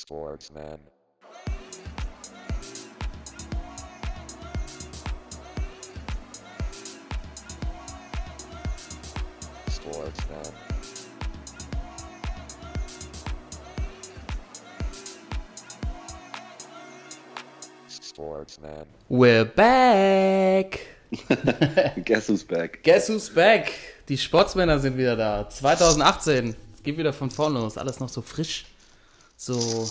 Sportsman. Sportsman. Sportsman. We're back! Guess who's back? Guess who's back? Die Sportsmänner sind wieder da. 2018. Es geht wieder von vorne los. Alles noch so frisch. So,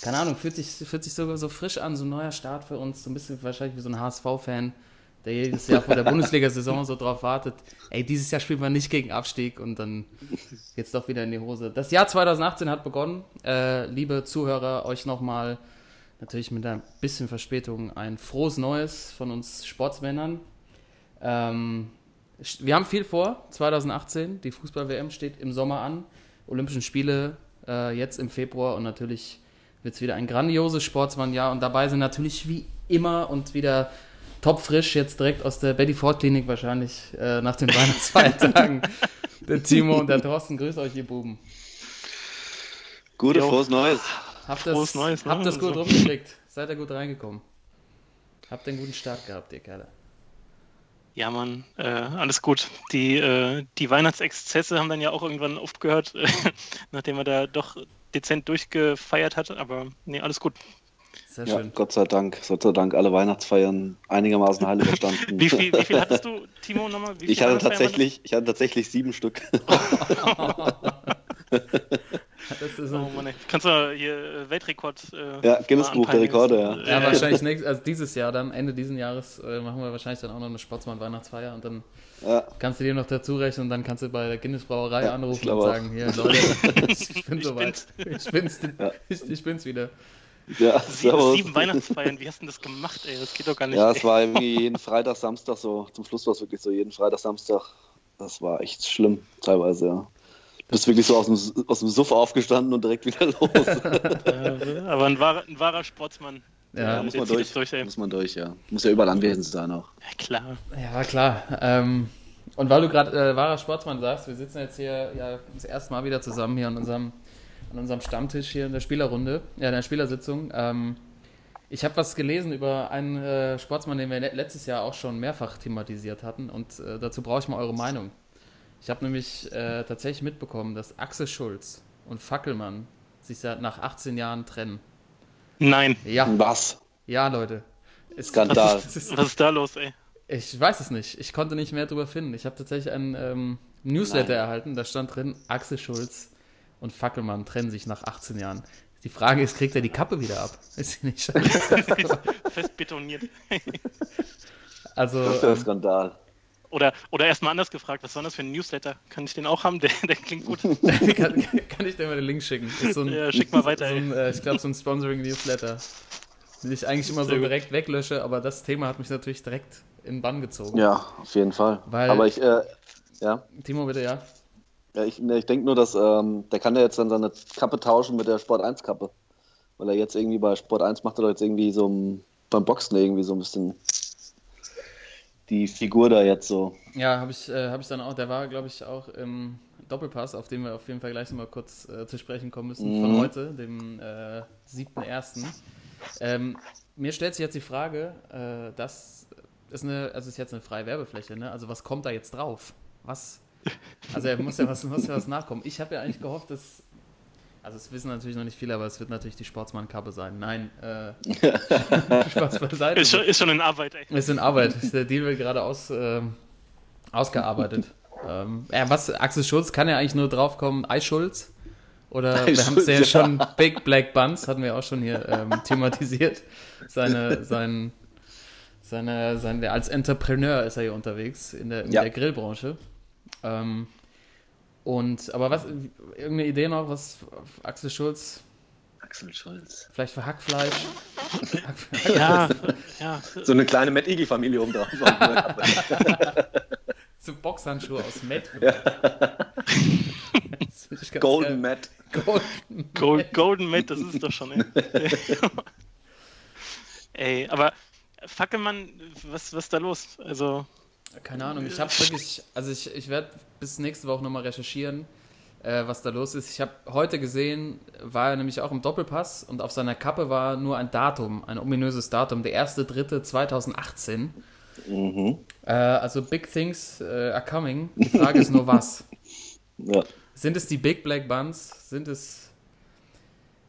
keine Ahnung, fühlt sich, fühlt sich so, so frisch an. So ein neuer Start für uns. So ein bisschen wahrscheinlich wie so ein HSV-Fan, der jedes Jahr vor der Bundesliga-Saison so drauf wartet. Ey, dieses Jahr spielt man nicht gegen Abstieg und dann geht's doch wieder in die Hose. Das Jahr 2018 hat begonnen. Äh, liebe Zuhörer, euch nochmal natürlich mit ein bisschen Verspätung ein frohes Neues von uns Sportsmännern. Ähm, wir haben viel vor, 2018. Die Fußball-WM steht im Sommer an. Olympischen Spiele äh, jetzt im Februar und natürlich wird es wieder ein grandioses Sportsmannjahr. Und dabei sind natürlich wie immer und wieder topfrisch jetzt direkt aus der Betty Ford Klinik wahrscheinlich äh, nach den Weihnachtsfeiertagen. der Timo und der Thorsten, grüßt euch, ihr Buben. Gute, Jo. frohes Neues. Habt das, Frohes Neues, ne? habt das gut Also- rumgekriegt? Seid ihr gut reingekommen? Habt ihr einen guten Start gehabt, ihr Kerle? Ja, Mann, äh, alles gut. Die, äh, die Weihnachtsexzesse haben dann ja auch irgendwann aufgehört, nachdem er da doch dezent durchgefeiert hat. Aber nee, alles gut. Sehr Ja, schön. Gott sei Dank, Gott sei Dank, alle Weihnachtsfeiern einigermaßen heil überstanden. Wie viel, wie viel hattest du, Timo, nochmal? Wie ich hatte tatsächlich, ich hatte tatsächlich sieben Stück. Oh Mann, ey. Kannst du hier äh, Weltrekord. Äh, Ja, Guinness Buch der? Rekorde, ja. Ja, wahrscheinlich nächstes, also dieses Jahr dann, Ende dieses Jahres, äh, machen wir wahrscheinlich dann auch noch eine Sportsmann-Weihnachtsfeier und dann Ja, kannst du dir noch dazu rechnen und dann kannst du bei der Guinness Brauerei Ja, anrufen und glaube auch. sagen, hier, Leute, ich bin soweit. Ich bin's, Ja. ich, ich bin's wieder. ja, Sieben, sieben Weihnachtsfeiern, wie hast du denn das gemacht, ey? Das geht doch gar nicht. Ja, ey. es war irgendwie jeden Freitag, Samstag so. Zum Schluss war es wirklich so, jeden Freitag, Samstag. Das war echt schlimm, teilweise, ja. Du bist wirklich so aus dem, aus dem Suff aufgestanden und direkt wieder los. Aber ein wahrer, ein wahrer Sportsmann. Ja, Ja, muss man durch. durch. Muss man durch, ja. Muss ja überall anwesend sein auch. Ja, klar. Ja, klar. Ähm, und weil du gerade äh, wahrer Sportsmann sagst, wir sitzen jetzt hier ja das erste Mal wieder zusammen hier an unserem, an unserem Stammtisch hier in der Spielerrunde, ja, in der Spielersitzung. Ähm, ich habe was gelesen über einen äh, Sportsmann, den wir le- letztes Jahr auch schon mehrfach thematisiert hatten und äh, dazu brauche ich mal eure Meinung. Ich habe nämlich äh, tatsächlich mitbekommen, dass Axel Schulz und Fackelmann sich seit nach 18 Jahren trennen. Nein. Ja, Was? ja, Leute. Es- Skandal. es ist- Was ist da los, ey? ich weiß es nicht. Ich konnte nicht mehr drüber finden. Ich habe tatsächlich einen ähm, Newsletter Nein. erhalten. Da stand drin, Axel Schulz und Fackelmann trennen sich nach 18 Jahren. Die Frage ist, kriegt er die Kappe wieder ab? Ist sie nicht scheiße? Fest betoniert. Also, Das ist der ähm, Skandal. Oder, oder erstmal anders gefragt, was war das für ein Newsletter? Kann ich den auch haben? Der, der klingt gut. kann, kann ich dir mal den Link schicken? Ist so ein, Ja, schick mal weiter, So ein, äh, ich glaube, so ein Sponsoring-Newsletter. Den ich eigentlich immer so direkt weglösche, aber das Thema hat mich natürlich direkt in den Bann gezogen. Ja, auf jeden Fall. Weil- Aber ich, äh, ja. Timo, bitte, ja. Ja, ich, ne, ich denke nur, dass ähm, der kann ja jetzt dann seine Kappe tauschen mit der Sport 1 Kappe. Weil er jetzt irgendwie bei Sport 1 macht er doch jetzt irgendwie so ein- beim Boxen irgendwie so ein bisschen die Figur da jetzt so. Ja, habe ich, äh, hab ich dann auch. Der war, glaube ich, auch im Doppelpass, auf den wir auf jeden Fall gleich nochmal kurz äh, zu sprechen kommen müssen, von Mhm. heute, dem äh, 7.1. Ähm, mir stellt sich jetzt die Frage, äh, das ist eine, also ist jetzt eine freie Werbefläche, ne? Also was kommt da jetzt drauf? Was? Also er muss ja was, muss ja was nachkommen. Ich habe ja eigentlich gehofft, dass. Also es wissen natürlich noch nicht viele, aber es wird natürlich die Sportsmann-Kappe sein. Nein, äh, Spaß beiseite. Ist schon, ist schon in Arbeit, ey. Ist in Arbeit. Der Deal wird gerade aus, ähm, ausgearbeitet. ähm, ja, was, Axel Schulz kann ja eigentlich nur draufkommen, Ei Schulz. Oder wir haben es ja, ja. schon, Big Black Buns hatten wir auch schon hier ähm, thematisiert. Seine, sein, seine, sein, als Entrepreneur ist er hier unterwegs in der, in Ja. der Grillbranche. Ähm, und, aber was, irgendeine Idee noch, was Axel Schulz, Axel Schulz. vielleicht für Hackfleisch? Ja, ja. So eine kleine Matt Eagle-Familie oben drauf. So Boxhandschuhe aus ich ganz Golden geil. Matt. Golden. Gold, Golden Mate, das ist doch schon, ey. ey, aber Fackelmann, was, was ist da los? Also, Keine Ahnung, ich habe wirklich, also ich, ich werde bis nächste Woche nochmal recherchieren, äh, was da los ist. Ich habe heute gesehen, war er nämlich auch im Doppelpass und auf seiner Kappe war nur ein Datum, ein ominöses Datum, der 1.3.2018. Mhm. Äh, also Big Things äh, are coming. Die Frage ist nur was. Ja. Sind es die Big Black Buns? Sind es.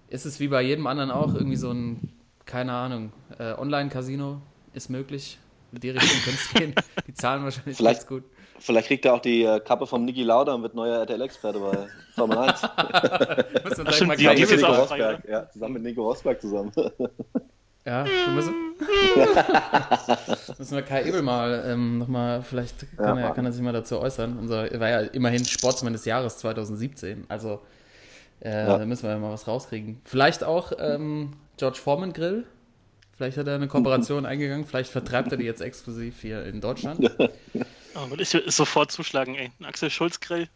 Ist es wie bei jedem anderen auch irgendwie so ein, keine Ahnung, äh, Online-Casino? Ist möglich. In die Richtung könnte es gehen. Die zahlen wahrscheinlich Vielleicht- ganz gut. Vielleicht kriegt er auch die äh, Kappe vom Niki Lauda und wird neuer RTL-Experte bei Formel 1. Müssen wir direkt stimmt, mal die- Kai die Nico Rosberg. Ja, zusammen mit Nico Rosberg zusammen. Ja, wir müssen, müssen wir Kai Ebel mal ähm, nochmal, vielleicht kann, Ja. er, kann er sich mal dazu äußern. Unser, er war ja immerhin Sportsmann des Jahres 2017, also äh, Ja. da müssen wir ja mal was rauskriegen. Vielleicht auch ähm, George Foreman Grill. Vielleicht hat er eine Kooperation eingegangen, vielleicht vertreibt er die jetzt exklusiv hier in Deutschland. Oh, will ich ist sofort zuschlagen, ey. Ein Axel Schulz Grill.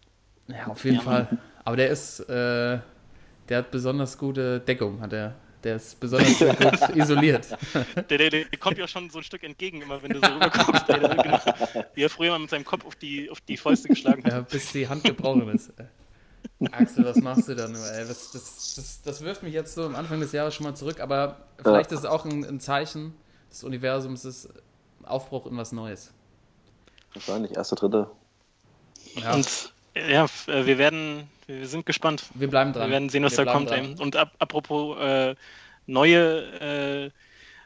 Ja, auf jeden Ja, Fall. Aber der ist, äh, der hat besonders gute Deckung, hat er. Der ist besonders gut isoliert. Der, der, der kommt ja schon so ein Stück entgegen, immer wenn du so rüberkommst. Ey, der, genau, wie er früher mal mit seinem Kopf auf die, auf die Fäuste geschlagen hat. Ja, bis die Hand gebrochen ist. Axel, was machst du da nur? Ey? Das, das, das, das wirft mich jetzt so am Anfang des Jahres schon mal zurück, aber vielleicht ist es auch ein, ein Zeichen des Universums, des Aufbruch in was Neues. Wahrscheinlich, erste, dritte. Ja, Und ja, äh, wir werden, wir sind gespannt. wir bleiben dran. Wir werden sehen, was Wir da kommt. dran. Und ab, apropos äh, neue, äh,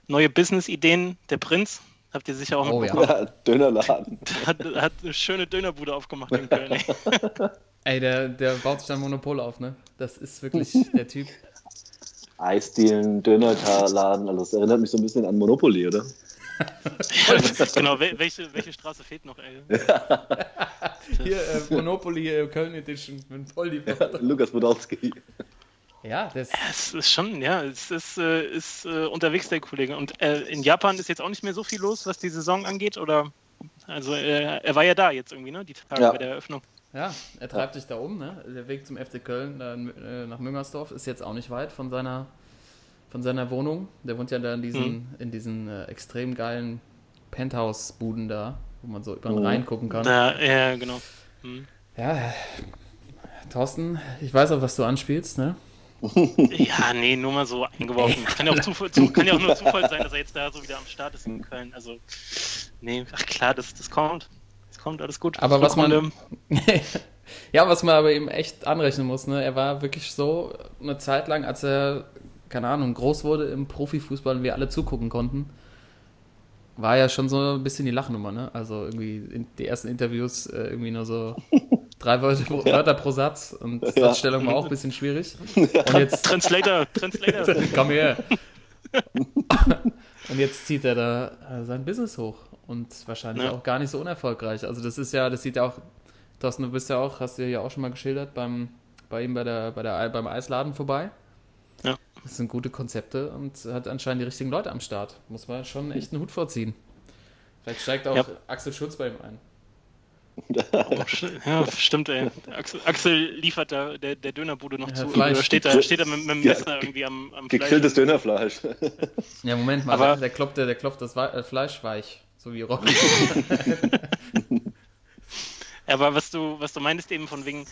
neue Business-Ideen, der Prinz, habt ihr sicher auch Oh ja. mitbekommen, Ja, Dönerladen. hat, hat eine schöne Dönerbude aufgemacht in Köln. Ey. Ey, der, der baut sich dann Monopol auf, ne? Das ist wirklich der Typ. Eisdielen, Dönerladen, also das erinnert mich so ein bisschen an Monopoly, oder? Genau, wel- welche, welche Straße fehlt noch? Ey? Hier, äh, Monopoly äh, Köln Edition mit Poldi. Lukas Podolski. Ja, das, Es ist schon, ja, es ist, äh, ist äh, unterwegs der Kollege. Und äh, in Japan ist jetzt auch nicht mehr so viel los, was die Saison angeht, oder? Also äh, er war ja da jetzt irgendwie, ne? Die Tage Ja. bei der Eröffnung. ja, er treibt sich da um, ne? Der Weg zum FC Köln äh, nach Müngersdorf ist jetzt auch nicht weit von seiner, von seiner Wohnung. Der wohnt ja da in diesen, in diesen äh, extrem geilen Penthouse-Buden da, wo man so über den Mhm. Rhein gucken kann. Da, ja, genau. Hm. Ja, Thorsten, ich weiß auch, was du anspielst, ne? Ja, nee, nur mal so eingeworfen. Kann ja, auch Zufall, zu, kann ja auch nur Zufall sein, dass er jetzt da so wieder am Start ist in Köln. Also, nee, ach klar, das, das kommt. Das kommt, alles gut. Aber was man- ja, was man aber eben echt anrechnen muss, ne? Er war wirklich so eine Zeit lang, als er, keine Ahnung, groß wurde im Profifußball und wir alle zugucken konnten, war ja schon so ein bisschen die Lachnummer, ne? Also irgendwie in die ersten Interviews äh, irgendwie nur so drei Wörter pro, Wörter pro Satz und Satzstellung war auch ein bisschen schwierig. Und jetzt Translator, Translator. Komm her. Und jetzt zieht er da äh, sein Business hoch und wahrscheinlich Ja. auch gar nicht so unerfolgreich. Also das ist ja, das sieht ja auch, Thorsten, du bist ja auch, hast du ja auch schon mal geschildert, beim, bei ihm bei der, bei der, beim Eisladen vorbei. Ja. Das sind gute Konzepte und hat anscheinend die richtigen Leute am Start. Muss man schon echt einen Hut vorziehen. Vielleicht steigt auch Ja. Axel Schulz bei ihm ein. Oh, ja, stimmt, ey. Axel, Axel liefert da der, der Dönerbude noch Ja, zu. Fleisch. Oder steht da, steht da mit, mit dem Ja, Messer irgendwie am, am Fleisch. Gegrilltes Dönerfleisch. Ja, Moment mal, Aber- der, klopft, der, der klopft das äh, Fleisch weich, so wie Rocky. Aber was du, was du meintest eben von wegen,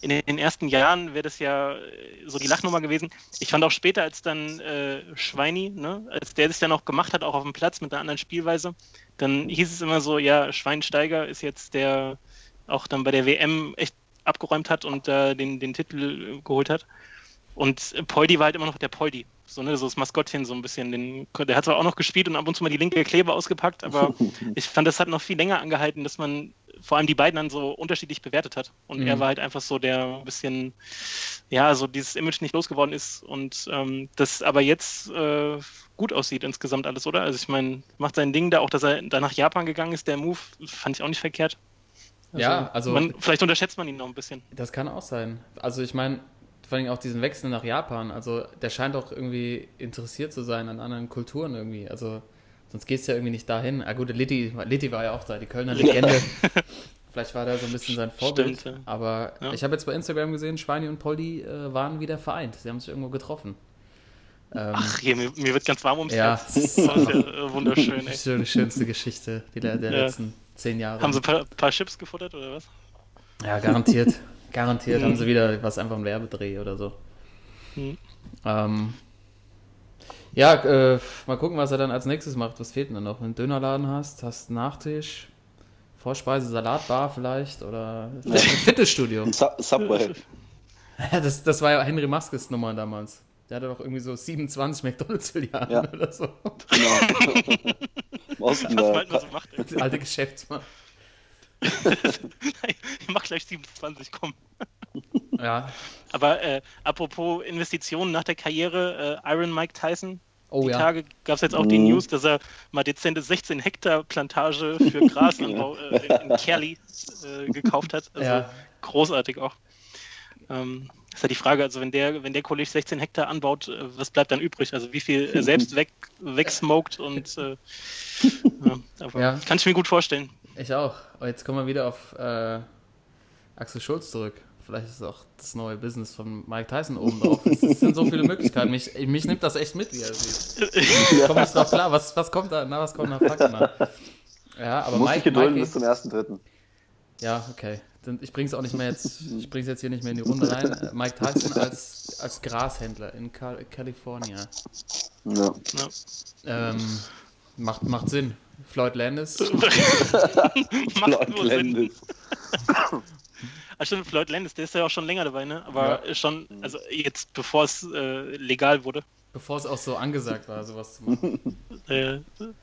in den ersten Jahren wäre das ja äh, so die Lachnummer gewesen. Ich fand auch später, als dann äh, Schweini, ne, als der sich dann auch gemacht hat, auch auf dem Platz mit einer anderen Spielweise, dann hieß es immer so, ja, Schweinsteiger ist jetzt der auch dann bei der WM echt abgeräumt hat und äh, den, den Titel äh, geholt hat. Und Poldi war halt immer noch der Poldi. So, ne, so das Maskottchen so ein bisschen. Den, der hat zwar auch noch gespielt und ab und zu mal die linke Kleber ausgepackt, aber ich fand, das hat noch viel länger angehalten, dass man vor allem die beiden dann so unterschiedlich bewertet hat. Und Mhm. er war halt einfach so, der ein bisschen, ja, so dieses Image nicht losgeworden ist und ähm, das aber jetzt äh, gut aussieht insgesamt alles, oder? Also ich meine, macht sein Ding da, auch dass er da nach Japan gegangen ist, der Move, fand ich auch nicht verkehrt. Ja, also- Man, vielleicht unterschätzt man ihn noch ein bisschen. Das kann auch sein. Also ich meine, vor allem auch diesen Wechsel nach Japan, also der scheint auch irgendwie interessiert zu sein an anderen Kulturen irgendwie. Also sonst gehst du ja irgendwie nicht dahin. Ah gut, Litti, Litti war ja auch da, die Kölner Legende. Vielleicht war da so ein bisschen sein Vorbild. Stimmt, ja. Aber Ja. ich habe jetzt bei Instagram gesehen, Schweini und Poldi äh, waren wieder vereint. Sie haben sich irgendwo getroffen. Ähm, Ach, hier, mir, mir wird ganz warm ums Ja. Herz. Das ist ja äh, wunderschön, ey. schöne, schönste Geschichte die der, der Ja. letzten zehn Jahre. Haben sie ein paar, paar Chips gefuttert oder was? Ja, garantiert. Garantiert haben sie wieder was einfach ein Werbedreh oder so. Mhm. Ähm, ja, äh, mal gucken, was er dann als nächstes macht. Was fehlt denn noch? Wenn du einen Dönerladen hast, hast einen Nachtisch, Vorspeise, Salatbar vielleicht oder ein Fitnessstudio. Sub Subway. Das, das war ja Henry Maskes Nummer damals. Der hatte doch irgendwie so 27 McDonalds-Filialen Ja. oder so. Genau. Osten Was da. man so macht. ey. Alte Geschäftsmann. Ich mach gleich 27, komm. Ja. Aber äh, apropos Investitionen nach der Karriere, äh, Iron Mike Tyson. Oh die ja. Tage gab es jetzt auch die Mhm. News, dass er mal dezente 16 Hektar Plantage für Grasanbau äh, in, in Kerli äh, gekauft hat. Also Ja. großartig auch. Ähm, ist ja die Frage, also wenn der, wenn der Kollege 16 Hektar anbaut, äh, was bleibt dann übrig? Also wie viel er selbst weg, wegsmoked und äh, ja, aber Ja. kann ich mir gut vorstellen. Ich auch. Aber jetzt kommen wir wieder auf äh, Axel Schulz zurück. Vielleicht ist auch das neue Business von Mike Tyson oben drauf. Es, sind so viele Möglichkeiten. Mich, mich nimmt das echt mit, wie er sieht. Ich komme nicht drauf klar. Was, was kommt da? Na, was kommt nach Fakten? Ja, aber Muss Mike, gedulden Mikey, bis zum ersten Dritten. Ja, okay. Ich bring's auch nicht mehr jetzt, ich bring's jetzt hier nicht mehr in die Runde rein. Äh, Mike Tyson als, als Grashändler in Cal California. Ja. Ja. Ähm, macht, macht Sinn. Floyd Landis. Macht Lord nur Sinn. Landis. Ah, stimmt, Floyd Landis, der ist ja auch schon länger dabei, ne? Aber Ja. schon, also jetzt bevor es äh, legal wurde. Bevor es auch so angesagt war, sowas zu machen. Äh,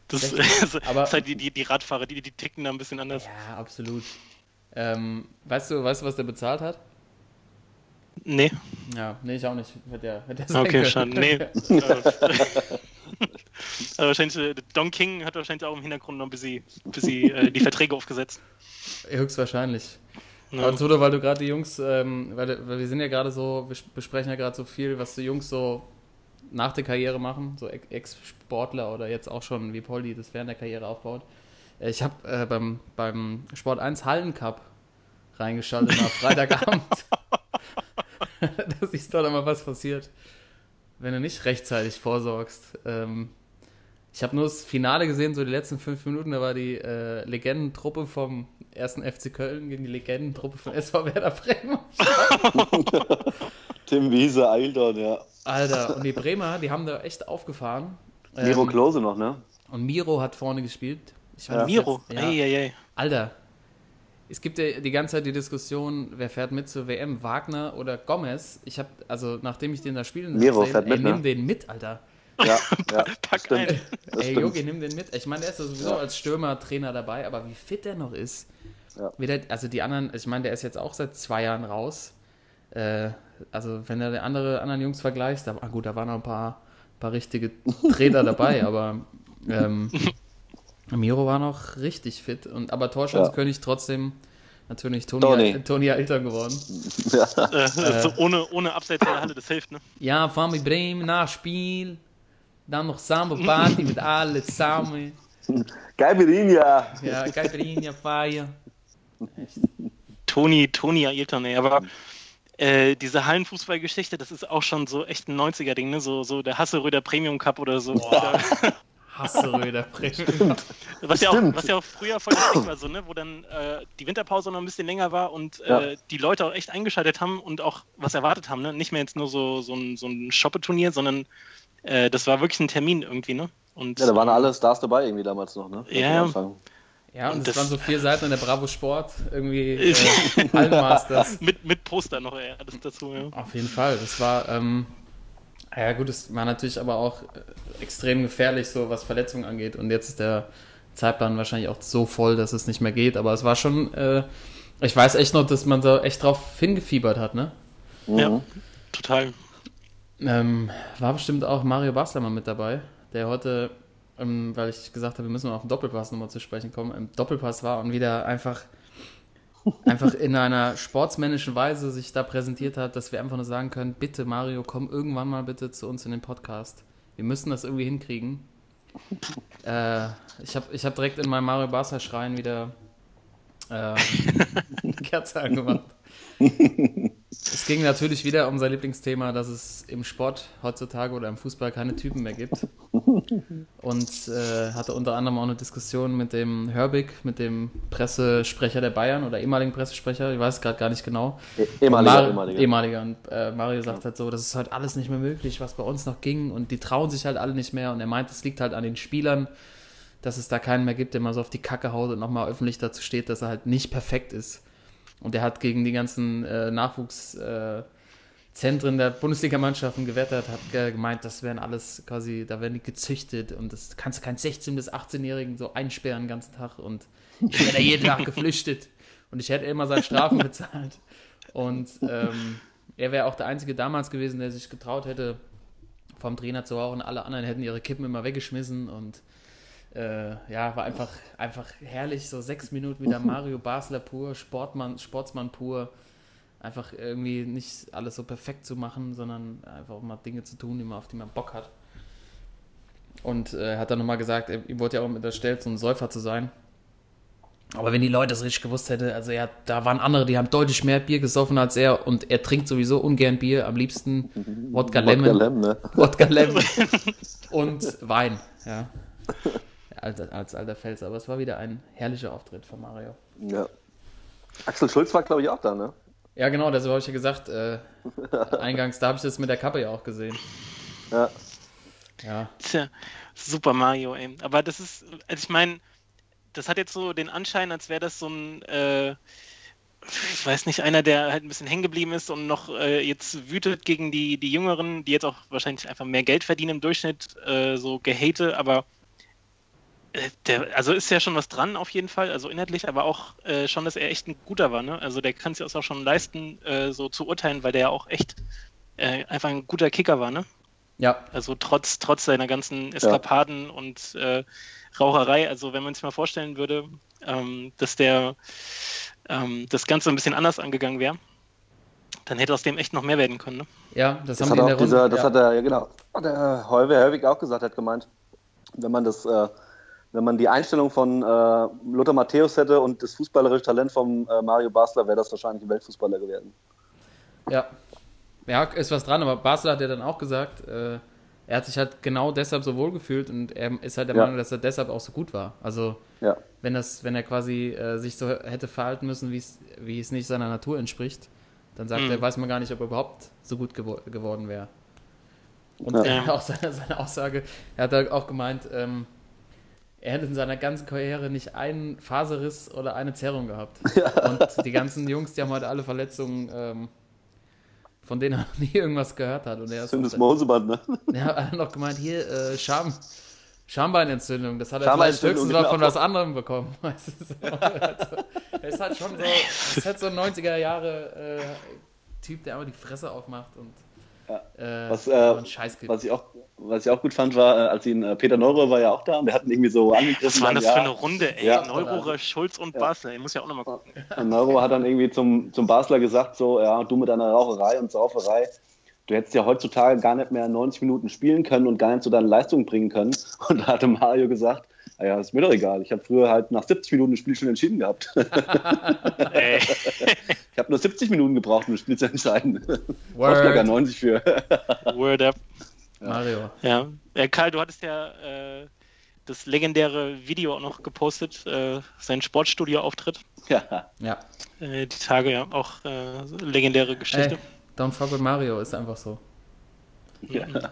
das das Aber- ist halt die, die, die Radfahrer, die, die ticken da ein bisschen anders. Ja, absolut. Ähm, weißt du, weißt du, was der bezahlt hat? Nee, Ja, nee, ich auch nicht. Hätte der, hätte der sein okay, schon. Nee. Aber wahrscheinlich, äh, Don King hat wahrscheinlich auch im Hintergrund noch ein bisschen, bisschen äh, die Verträge aufgesetzt. Höchstwahrscheinlich. Ja. Aber Toto, weil du gerade die Jungs, ähm, weil, weil wir sind ja gerade so, wir besprechen ja gerade so viel, was die Jungs so nach der Karriere machen, so Ex- Ex-Sportler oder jetzt auch schon wie Polly das während der Karriere aufbaut. Äh, Ich habe äh, beim, beim Sport 1 Hallencup reingeschaltet am Freitagabend. da siehst du doch mal, was passiert, wenn du nicht rechtzeitig vorsorgst. Ähm, ich habe nur das Finale gesehen, so die letzten fünf Minuten, da war die äh, Legendentruppe vom ersten FC Köln gegen die Legendentruppe von SV Werder Bremen. Tim Wiese, Eildon, ja. Alter, und die Bremer, die haben da echt aufgefahren. Miro Ähm, Klose noch, ne? Und Miro hat vorne gespielt. Ich weiß Ja. Miro, jetzt- ja. ey, ey. Alter, es gibt ja die ganze Zeit die Diskussion, wer fährt mit zur WM, Wagner oder Gomez. Ich habe, also nachdem ich den da spielen Miro fährt ey, mit, ne? nimm den mit, Alter. Ja, ja. Pack stimmt. ein. Das Ey, stimmt. Jogi, nimm den mit. Ich meine, der ist ja sowieso als Stürmer-Trainer dabei, aber wie fit der noch ist. Ja. Wie der, also die anderen, ich meine, der ist jetzt auch seit zwei Jahren raus. Äh, also wenn du die andere, anderen Jungs vergleichst, da, ah gut, da waren noch ein paar, paar richtige Trainer dabei, aber ähm, Miro war noch richtig fit. Und, aber Torschützenkönig trotzdem natürlich Toni, Toni. Toni Eltern geworden. Ja. Äh, so ohne, ohne Abseits in der Halle, das hilft, ne? Ja, fahren mit Bremen nach Spiel. Dann noch Samba Party mit alle zusammen. Geibirinha. Ja, Caipirinha, Feier. Toni, Toni Ailton, ey, aber äh, diese Hallenfußballgeschichte, das ist auch schon so echt ein 90er-Ding, ne? So, so der Hasseröder Premium Cup oder so. Hasseröder Bremen. Was ja, auch, was ja auch früher voll Ding war, so, ne? wo dann äh, die Winterpause noch ein bisschen länger war und äh, Ja. die Leute auch echt eingeschaltet haben und auch was erwartet haben. Ne? Nicht mehr jetzt nur so, so ein, so ein Shoppeturnier, sondern äh, das war wirklich ein Termin irgendwie. Ne? Und, Ja, da waren alle Stars dabei irgendwie damals noch, ne? Ja. Ja, und Und es das- waren so vier Seiten in der Bravo Sport, irgendwie äh, Hallenmasters. Mit, mit Poster noch, ey, alles dazu. Ja. Auf jeden Fall, das war, ähm, ja gut, es war natürlich aber auch äh, extrem gefährlich, so was Verletzungen angeht. Und jetzt ist der Zeitplan wahrscheinlich auch so voll, dass es nicht mehr geht. Aber es war schon, äh, ich weiß echt noch, dass man da echt drauf hingefiebert hat, ne? Mhm. ja, total. Ähm, war bestimmt auch Mario Basler mal mit dabei, der heute, ähm, weil ich gesagt habe, wir müssen mal auf den Doppelpass nochmal zu sprechen kommen, im Doppelpass war und wieder einfach, einfach in einer sportsmännischen Weise sich da präsentiert hat, dass wir einfach nur sagen können, bitte Mario, komm irgendwann mal bitte zu uns in den Podcast. Wir müssen das irgendwie hinkriegen. Äh, ich habe ich hab direkt in meinem Mario Basler Schrein wieder äh, Kerze angemacht. Es ging natürlich wieder um sein Lieblingsthema, dass es im Sport heutzutage oder im Fußball keine Typen mehr gibt. Und äh, hatte unter anderem auch eine Diskussion mit dem Herbig, mit dem Pressesprecher der Bayern oder ehemaligen Pressesprecher, ich weiß gerade gar nicht genau. Eh- Ehemaliger, Mar ehemaliger. ehemaliger. Und äh, Mario sagt halt so, das ist halt alles nicht mehr möglich, was bei uns noch ging. Und die trauen sich halt alle nicht mehr. Und er meint, es liegt halt an den Spielern, dass es da keinen mehr gibt, der mal so auf die Kacke haut und nochmal öffentlich dazu steht, dass er halt nicht perfekt ist. Und er hat gegen die ganzen äh, Nachwuchszentren der Bundesligamannschaften gewettert, hat ge- gemeint, das wären alles quasi, da werden die gezüchtet und das kannst du keinen 16- bis 18-Jährigen so einsperren den ganzen Tag und ich wäre da jeden Tag geflüchtet und ich hätte immer seine Strafen bezahlt. Und ähm, er wäre auch der Einzige damals gewesen, der sich getraut hätte, vom Trainer zu rauchen. Alle anderen hätten ihre Kippen immer weggeschmissen und äh, ja, war einfach, einfach herrlich. So sechs Minuten wieder Mario Basler pur, Sportmann, Sportsmann pur. Einfach irgendwie nicht alles so perfekt zu machen, sondern einfach mal Dinge zu tun, die man, auf die man Bock hat. Und äh, er hat dann nochmal gesagt, er, ihm wurde ja auch unterstellt, so ein Säufer zu sein. Aber wenn die Leute das richtig gewusst hätten, also er, da waren andere, die haben deutlich mehr Bier gesoffen als er und er trinkt sowieso ungern Bier, am liebsten Wodka Lemon. Wodka Lemon, ne? Wodka Lemon und Wein, ja. Als, als alter Fels, aber es war wieder ein herrlicher Auftritt von Mario. Ja. Axel Schulz war, glaube ich, auch da, ne? Ja, genau, deshalb habe ich ja gesagt, äh, eingangs, da habe ich das mit der Kappe ja auch gesehen. Ja. Ja, Tja, Super Mario, ey. Aber das ist, also ich meine, das hat jetzt so den Anschein, als wäre das so ein, äh, ich weiß nicht, einer, der halt ein bisschen hängen geblieben ist und noch äh, jetzt wütet gegen die, die Jüngeren, die jetzt auch wahrscheinlich einfach mehr Geld verdienen im Durchschnitt, äh, so gehate, aber der, also ist ja schon was dran auf jeden Fall, also inhaltlich, aber auch äh, schon, dass er echt ein guter war, ne? Also der kann es sich auch schon leisten, äh, so zu urteilen, weil der ja auch echt äh, einfach ein guter Kicker war, ne? ja, Also trotz, trotz seiner ganzen Eskapaden und äh, Raucherei, also wenn man sich mal vorstellen würde, ähm, dass der ähm, das Ganze ein bisschen anders angegangen wäre, dann hätte aus dem echt noch mehr werden können. Ne? ja, das, Das haben hat die in auch der Runde. dieser, das ja. hat er, ja genau, hat der Heuwe Herwig auch gesagt, hat gemeint, wenn man das, äh, wenn man die Einstellung von äh, Lothar Matthäus hätte und das fußballerische Talent von äh, Mario Basler, wäre das wahrscheinlich ein Weltfußballer geworden. Ja. Ja, ist was dran, aber Basel hat ja dann auch gesagt, äh, er hat sich halt genau deshalb so wohl gefühlt und er ist halt der Ja. Meinung, dass er deshalb auch so gut war. Also, Ja, wenn, das, wenn er quasi äh, sich so hätte verhalten müssen, wie es nicht seiner Natur entspricht, dann sagt Mhm. er, weiß man gar nicht, ob er überhaupt so gut gewo geworden wäre. Und Ja. auch seine, seine Aussage, er hat da auch gemeint, ähm, er hätte in seiner ganzen Karriere nicht einen Faserriss oder eine Zerrung gehabt. Und die ganzen Jungs, die haben heute alle Verletzungen, ähm, von denen er noch nie irgendwas gehört hat. Und er ist sind das Moseband, ne? ja, er hat noch gemeint, hier, äh, Scham, Schambeinentzündung, das hat er vielleicht höchstens mal von genau. was anderem bekommen. Weißt du, so. also, er ist halt schon so, ist halt so ein 90er Jahre äh, Typ, der einfach die Fresse aufmacht und äh, Was, äh. Was ich auch, was ich auch gut fand, war, äh, als ihn, äh, Peter Neurohr war ja auch da und der hat ihn irgendwie so angegriffen. Was war dann, das ja, für eine Runde, ey? Ja. Neurohrer, Schulz und Basler, ich muss ja auch nochmal gucken. Und Neuro hat dann irgendwie zum, zum Basler gesagt, so, ja, du mit deiner Raucherei und Sauferei, du hättest ja heutzutage gar nicht mehr 90 Minuten spielen können und gar nicht so deine Leistung bringen können. Und da hatte Mario gesagt, "Ah ja, ist mir doch egal. Ich habe früher halt nach 70 Minuten das Spiel schon entschieden gehabt. Ey, Ich habe nur 70 Minuten gebraucht, um das Spiel zu entscheiden. Word. Brauchst gar 90 für. word up. Mario. Ja. ja, Karl, du hattest ja äh, das legendäre Video auch noch gepostet, äh, sein Sportstudio-Auftritt. ja. Ja. Äh, die Tage ja auch äh, legendäre Geschichte. Ey, don't fuck with Mario, ist einfach so.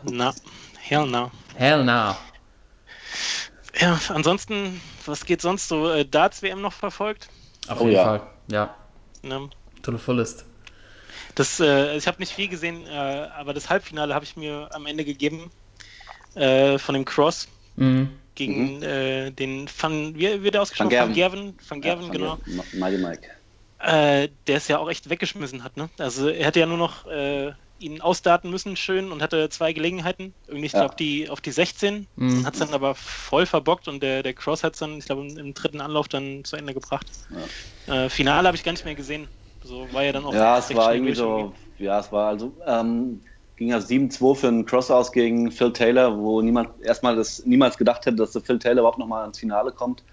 Na, hell no. Hell no. Ja, ansonsten, was geht sonst so? Äh, Darts-WM noch verfolgt? Auf Oh jeden ja. Fall. Ja, Ne? to the fullest. Das, äh, ich habe nicht viel gesehen, äh, aber das Halbfinale habe ich mir am Ende gegeben äh, von dem Cross Mhm. gegen äh, den Van, wie wird der ausgesprochen? Van Van Gerven, Van Gerven, Ja, genau. Mighty Mike. Äh, der es ja auch echt weggeschmissen hat, ne? Also er hätte ja nur noch äh, ihn ausdaten müssen, schön, und hatte zwei Gelegenheiten. Irgendwie, ich Ja. glaube, die auf die 16. Mhm. Hat es dann aber voll verbockt und der, der Cross hat es dann, ich glaube, im, im dritten Anlauf dann zu Ende gebracht. Äh, Finale habe ich gar nicht mehr gesehen. So war ja dann auch Ja, es war irgendwie so, ja, es war also, ähm, ging ja 7-2 für einen Cross aus gegen Phil Taylor, wo niemand erstmal das niemals gedacht hätte, dass der Phil Taylor überhaupt nochmal ins Finale kommt.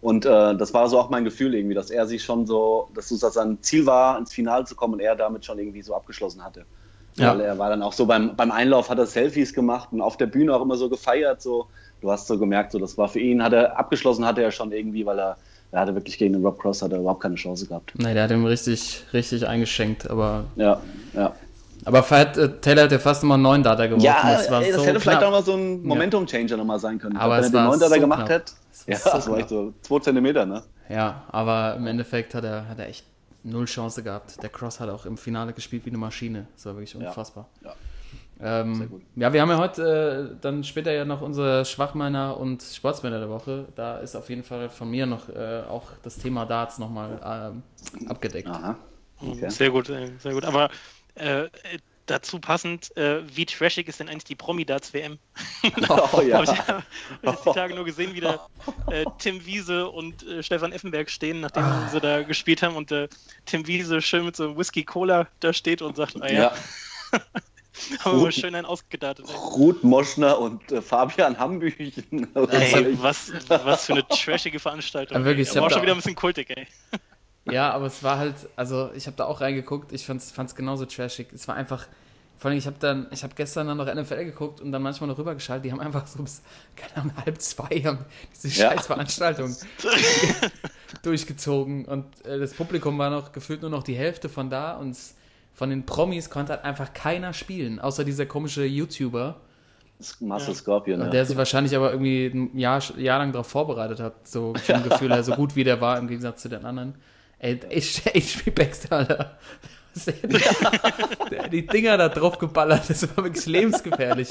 Und äh, das war so auch mein Gefühl irgendwie, dass er sich schon so, dass so sein Ziel war, ins Finale zu kommen und er damit schon irgendwie so abgeschlossen hatte. Ja. Weil er war dann auch so beim, beim Einlauf hat er Selfies gemacht und auf der Bühne auch immer so gefeiert. So, du hast so gemerkt, so das war für ihn, hat er abgeschlossen hatte er schon irgendwie, weil er, er hatte wirklich gegen den Rob Cross hat er überhaupt keine Chance gehabt. Nee, der hat ihm richtig, richtig eingeschenkt, aber. Ja, ja. Aber Fat, äh, Taylor hat ja fast immer einen neuen Data geworfen. Ja, das, ey, das so hätte vielleicht knapp. auch mal so ein Momentum-Changer nochmal sein können. Aber wenn er den 9 Data so gemacht hätte, ja, so das war echt so 2 Zentimeter, ne? Ja, aber im Endeffekt hat er, hat er echt null Chance gehabt. Der Cross hat auch im Finale gespielt wie eine Maschine. Das war wirklich Ja. unfassbar. Ja. Ähm, Sehr gut. ja, wir haben ja heute äh, dann später ja noch unsere Schwachmänner und Sportsmänner der Woche. Da ist auf jeden Fall von mir noch äh, auch das Thema Darts nochmal ähm, abgedeckt. Aha. Okay. Sehr gut, äh, sehr gut. Aber äh, dazu passend, äh, wie trashig ist denn eigentlich die Promi-Darts-WM? Oh ja. Habe ich, hab ich jetzt die Tage nur gesehen, wie da äh, Tim Wiese und äh, Stefan Effenberg stehen, nachdem Ah. sie da gespielt haben und äh, Tim Wiese schön mit so einem Whisky-Cola da steht und sagt, ah ja, Ja. haben wir mal schön einen ausgedartet. Ruth Moschner und äh, Fabian Hambüchen. Ey, was, was für eine trashige Veranstaltung. Ja, wirklich, ey. ich Aber hab auch schon wieder ein bisschen kultig, ey. Ja, aber es war halt, also ich habe da auch reingeguckt, ich fand es genauso trashig. Es war einfach, vor allem, ich habe dann, ich habe gestern dann noch NFL geguckt und dann manchmal noch rübergeschaltet, die haben einfach so bis, keine Ahnung, halb zwei haben diese Ja. scheiß Veranstaltung durchgezogen und äh, das Publikum war noch gefühlt nur noch die Hälfte von da und von den Promis konnte halt einfach keiner spielen, außer dieser komische YouTuber, Marcel Scorpion. Ja. der sich wahrscheinlich aber irgendwie ein Jahr, Jahr lang darauf vorbereitet hat, so vom Gefühl her, so gut wie der war im Gegensatz zu den anderen. Ey, HP Baxter, Alter. Die Dinger da drauf geballert, das war wirklich lebensgefährlich.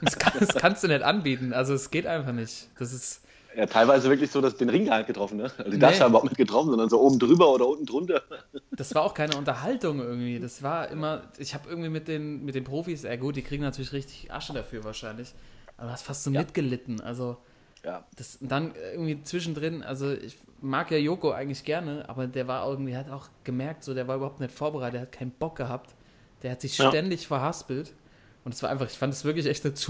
Das, kann, das kannst du nicht anbieten, also es geht einfach nicht. Das ist, ja, teilweise wirklich so, dass den Ring halt getroffen, ne? Also die Nee. Haben überhaupt nicht getroffen, sondern so oben drüber oder unten drunter. das war auch keine Unterhaltung irgendwie. Das war immer, ich habe irgendwie mit den, mit den Profis, ja gut, die kriegen natürlich richtig Asche dafür wahrscheinlich, aber du hast fast so Ja. mitgelitten, also Ja. das, und dann irgendwie zwischendrin, also ich mag ja Joko eigentlich gerne, aber der war irgendwie, hat auch gemerkt, so der war überhaupt nicht vorbereitet, der hat keinen Bock gehabt, der hat sich Ja. ständig verhaspelt und es war einfach, ich fand es wirklich echt eine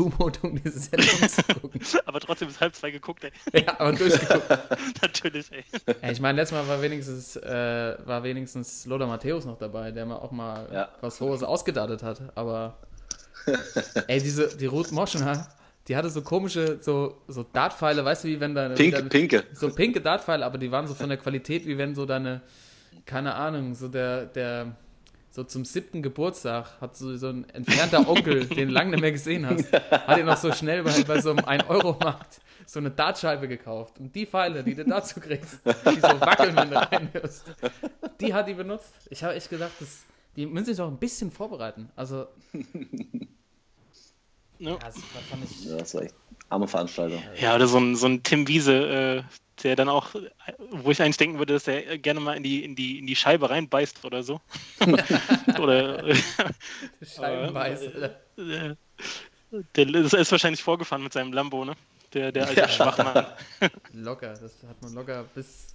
Zumutung, diese Sendung zu gucken. Aber trotzdem ist halb zwei geguckt, ey. ja, aber durchgeguckt. Natürlich, ey. Ja, ich meine, letztes Mal war wenigstens, äh, war wenigstens Lothar Matthäus noch dabei, der mal auch mal Ja. was Hohes ausgedattet hat, aber ey, diese, die Ruth Moschner, die hatte so komische, so, so Dartpfeile, weißt du, wie wenn deine... Pink, deine, pinke. so pinke Dartpfeile, aber die waren so von der Qualität, wie wenn so deine, keine Ahnung, so der, der, so zum siebten Geburtstag hat so, so ein entfernter Onkel, den du lange nicht mehr gesehen hast, hat ihn noch so schnell bei, bei so einem 1-Euro-Markt so eine Dartscheibe gekauft. Und die Pfeile, die du dazu kriegst, die so wackeln, wenn du reinhörst, die hat die benutzt. Ich habe echt gedacht, das, die müssen sich doch ein bisschen vorbereiten. Also? Ja, das war- fand ich, Ja, das war echt arme Veranstaltung. Ja, oder so ein, so ein Tim Wiese, äh, der dann auch, äh, wo ich eigentlich denken würde, dass er gerne mal in die, in die, in die Scheibe reinbeißt oder so. oder äh, Scheibenweiß. Alter. äh, der ist, wahrscheinlich vorgefahren mit seinem Lambo, ne? Der, der alte Schwachmann. Locker, das hat man locker bis,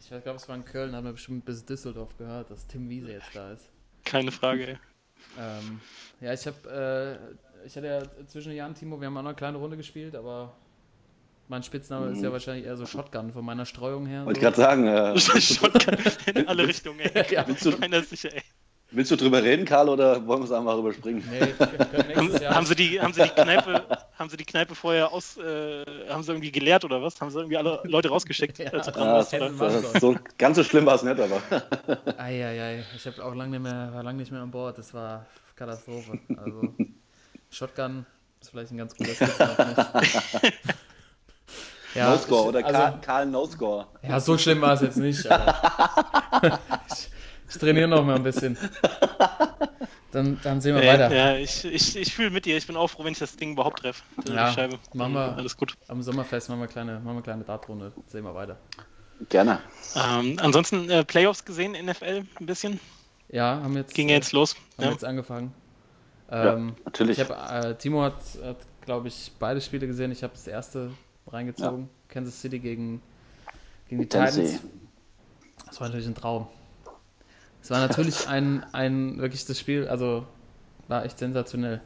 ich glaube, es war in Köln, hat man bestimmt bis Düsseldorf gehört, dass Tim Wiese jetzt da ist. Keine Frage, ey. Ähm, ja, ich habe, äh, ich hatte ja zwischen den Jahren, Timo, wir haben auch noch eine kleine Runde gespielt, aber mein Spitzname ist ja wahrscheinlich eher so Shotgun von meiner Streuung her. Wollte ich so. gerade sagen, äh, Shotgun in alle Richtungen, ey. Ja, willst du- Keiner sicher, ey. willst du drüber reden, Karl, oder wollen wir es einfach überspringen? Nee, Haben, Jahr. haben, sie die, haben, sie die Kneipe, haben sie die Kneipe vorher aus, äh, haben sie irgendwie geleert oder was? Haben sie irgendwie alle Leute rausgeschickt? Ja, als das Ja, machen das, so ganz so schlimm war es nicht, aber. Eieiei, ich habe auch lange nicht mehr, war lange nicht mehr an Bord, das war Katastrophe. Also, Shotgun ist vielleicht ein ganz guter Spitzname. Ja, No-Score ich- oder also- Karl, Karl No-Score. Ja, so schlimm war es jetzt nicht. Aber ich, ich trainiere noch mal ein bisschen. Dann, dann sehen wir Ja, weiter. ja, ich, ich, ich fühle mit dir. Ich bin auch froh, wenn ich das Ding überhaupt treffe. Ja, Scheibe. machen wir. Alles gut. Am Sommerfest machen wir eine kleine, machen wir eine kleine Dartrunde. Sehen wir weiter. Gerne. Ähm, ansonsten äh, Playoffs gesehen, NFL ein bisschen. Ja, haben jetzt, Ging ja jetzt los. haben Ja. jetzt angefangen. Ja, Ähm, natürlich. ich hab, äh, Timo hat, hat glaube ich, beide Spiele gesehen. Ich habe das erste reingezogen. Kansas City gegen, gegen die Tennessee. Titans. Das war natürlich ein Traum. Es war natürlich ein, ein wirklich das Spiel, also war echt sensationell.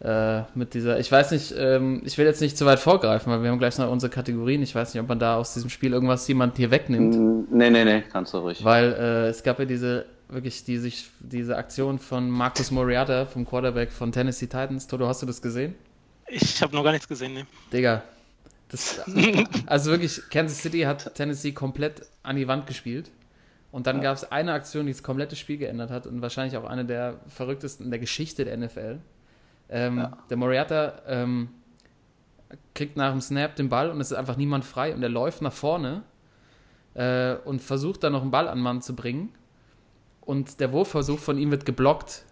Äh, mit dieser, ich weiß nicht, ähm, ich will jetzt nicht zu weit vorgreifen, weil wir haben gleich noch unsere Kategorien. Ich weiß nicht, ob man da aus diesem Spiel irgendwas jemand hier wegnimmt. Mm, Nee, nee, nee, kannst du ruhig. Weil äh, es gab ja diese, wirklich die, sich, diese Aktion von Marcus Moriarty, vom Quarterback von Tennessee Titans. Toto, hast du das gesehen? Ich habe noch gar nichts gesehen, ne. Digga. Das, also wirklich, Kansas City hat Tennessee komplett an die Wand gespielt. Und dann gab es eine Aktion, die das komplette Spiel geändert hat und wahrscheinlich auch eine der verrücktesten in der Geschichte der NFL. Ähm, Ja. Der Moriarty ähm, kriegt nach dem Snap den Ball und es ist einfach niemand frei und er läuft nach vorne äh, und versucht dann noch einen Ball an Mann zu bringen. Und der Wurfversuch von ihm wird geblockt,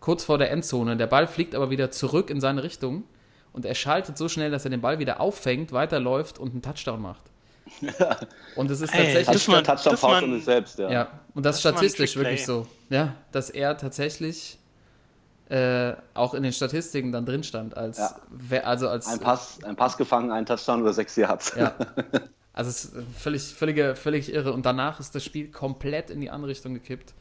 kurz vor der Endzone. Der Ball fliegt aber wieder zurück in seine Richtung und er schaltet so schnell, dass er den Ball wieder auffängt, weiterläuft und einen Touchdown macht. Und es ist Ey, tatsächlich. das man- Touchdown das man- und es selbst, ja. Ja, und das, Das statistisch wirklich so. Ja, dass er tatsächlich äh, auch in den Statistiken dann drin stand, als, Ja. also als Ein Pass, ein Pass gefangen, ein Touchdown oder sechs Yards. Ja. Also es ist völlig, völlige, völlig irre. Und danach ist das Spiel komplett in die andere Richtung gekippt.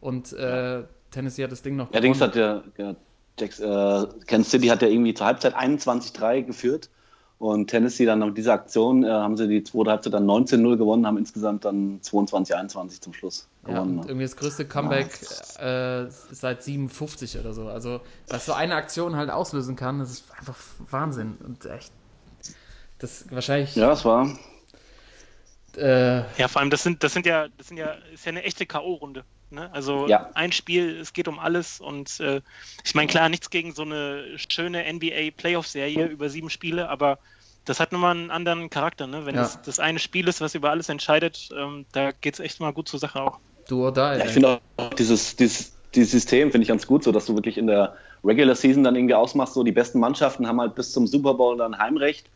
Und äh, Tennessee hat das Ding noch Ja, Dings hat ja, ja Jacks, äh, Kansas City hat ja irgendwie zur Halbzeit 21-3 geführt und Tennessee dann nach dieser Aktion äh, haben sie die zweite Halbzeit dann 19-0 gewonnen, haben insgesamt dann 22-21 zum Schluss Ja, gewonnen. und irgendwie das größte Comeback äh, seit 57 oder so. Also, was so eine Aktion halt auslösen kann, das ist einfach Wahnsinn. Und echt, das wahrscheinlich. ja, es war. Äh, Ja, vor allem, das sind, das sind ja, das sind ja, ist ja eine echte K.O.-Runde. Ne? Also Ja. ein Spiel, es geht um alles und äh, ich meine, klar, nichts gegen so eine schöne NBA-Playoff-Serie über sieben Spiele, aber das hat nochmal einen anderen Charakter, ne? Wenn Ja. es das eine Spiel ist, was über alles entscheidet, ähm, da geht es echt mal gut zur Sache auch. do or die. Ja, ich finde auch dieses, dieses, dieses System finde ich ganz gut, so dass du wirklich in der Regular Season dann irgendwie ausmachst, so die besten Mannschaften haben halt bis zum Super Bowl dann Heimrecht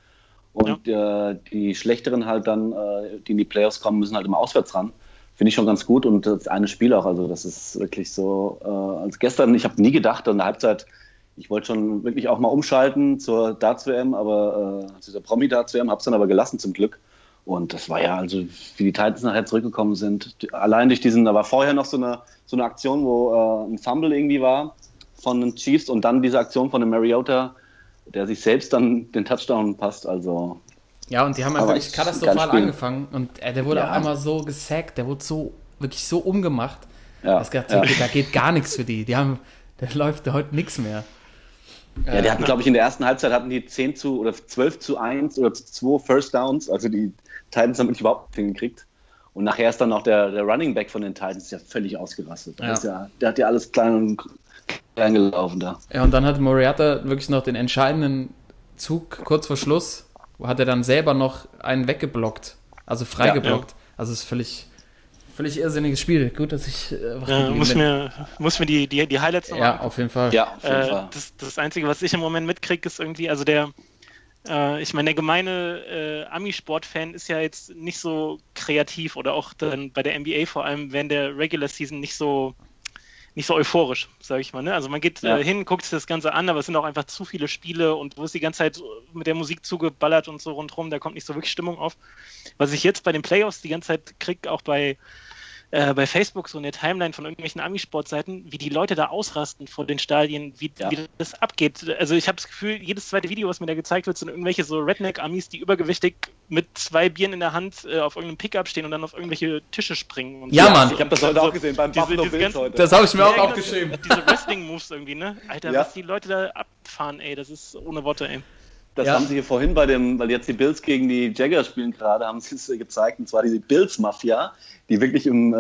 und äh, die schlechteren halt dann, äh, die in die Playoffs kommen, müssen halt immer auswärts ran. Finde ich schon ganz gut und das eine Spiel auch, also das ist wirklich so, äh, als gestern, ich habe nie gedacht, in der Halbzeit, ich wollte schon wirklich auch mal umschalten zur Darts-WM, aber äh, zu der Promi-Darts-WM, habe es dann aber gelassen zum Glück. Und das war ja, also wie die Titans nachher zurückgekommen sind, allein durch diesen, da war vorher noch so eine, so eine Aktion, wo äh, ein Fumble irgendwie war von den Chiefs und dann diese Aktion von dem Mariota, der sich selbst dann den Touchdown passt. Also Ja, und die haben Aber einfach wirklich katastrophal angefangen. Und äh, der wurde Ja. auch einmal so gesackt, der wurde so, wirklich so umgemacht. ja, Ich gedacht, ja. da geht gar nichts für die. Die haben, da läuft heute nichts mehr. ja, die hatten, glaube ich, in der ersten Halbzeit hatten die 10 zu oder 12 zu 1 oder zu 2 First Downs, also die Titans haben wirklich überhaupt nicht hingekriegt. Und nachher ist dann noch der, der Running Back von den Titans ja völlig ausgerastet. Der, Ja. ist ja, der hat ja alles klein und klein gelaufen da. Ja, und dann hat Moriarty wirklich noch den entscheidenden Zug kurz vor Schluss, hat er dann selber noch einen weggeblockt, also freigeblockt. Also es ist völlig, völlig irrsinniges Spiel. Gut, dass ich äh, Ja, muss bin. mir, muss mir die, die, die Highlights nochmal Ja, auf jeden Fall. Ja, auf jeden Äh, Fall. das, das Einzige, was ich im Moment mitkriege, ist irgendwie, also der, äh, ich meine, der gemeine äh, Ami-Sport-Fan ist ja jetzt nicht so kreativ oder auch dann bei der NBA vor allem während der Regular Season nicht so nicht so euphorisch, sage ich mal. Ne? Also man geht Ja. äh, hin, guckt sich das Ganze an, aber es sind auch einfach zu viele Spiele und wo es die ganze Zeit mit der Musik zugeballert und so rundherum, da kommt nicht so wirklich Stimmung auf. Was ich jetzt bei den Playoffs die ganze Zeit kriege, auch bei äh, bei Facebook so in der Timeline von irgendwelchen Amisportseiten, wie die Leute da ausrasten vor den Stadien, wie, Ja. wie das abgeht. Also ich habe das Gefühl, jedes zweite Video, was mir da gezeigt wird, sind irgendwelche so Redneck-Amis, die übergewichtig mit zwei Bieren in der Hand äh, auf irgendeinem Pickup stehen und dann auf irgendwelche Tische springen. Und Ja, so. Mann. Ich habe das heute auch gesehen beim diese- diese ganzen- heute. Das habe ich mir Ja, auch genau, aufgeschrieben. Diese Wrestling-Moves irgendwie, ne? Alter, Ja. was die Leute da abfahren, ey, das ist ohne Worte, ey. Das Ja. haben sie hier vorhin bei dem, weil jetzt die Bills gegen die Jaguars spielen gerade, haben sie es gezeigt, und zwar diese Bills-Mafia, die wirklich im äh,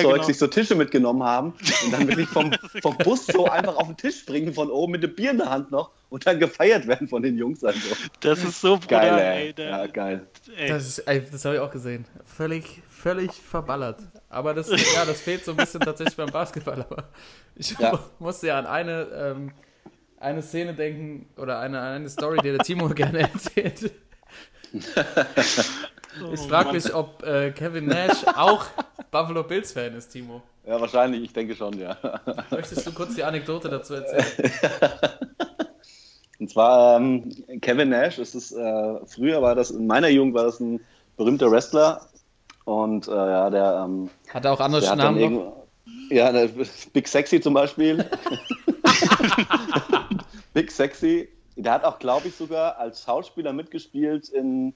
Flugzeug genau. sich so Tische mitgenommen haben und dann wirklich vom, vom Bus so einfach auf den Tisch springen von oben mit dem Bier in der Hand noch und dann gefeiert werden von den Jungs. Also. Das ist so Geil, brutal, ey. ey. Ja, geil. ey. Das, ist- ey, das habe ich auch gesehen. Völlig, völlig verballert. Aber das, ja, das fehlt so ein bisschen tatsächlich beim Basketball. Aber ich Ja. musste ja an eine, ähm, eine Szene denken oder eine, eine Story, die der Timo gerne erzählt. Ich Oh, frage Mann. mich, ob äh, Kevin Nash auch Buffalo Bills-Fan ist, Timo. Ja, wahrscheinlich, ich denke schon, ja. Möchtest du kurz die Anekdote dazu erzählen? Und zwar ähm, Kevin Nash, es ist, äh, früher war das, in meiner Jugend war das ein berühmter Wrestler und äh, ja, der, ähm, Hat er auch andere Namen ja, der Big Sexy zum Beispiel. Big Sexy. Der hat auch, glaube ich, sogar als Schauspieler mitgespielt in,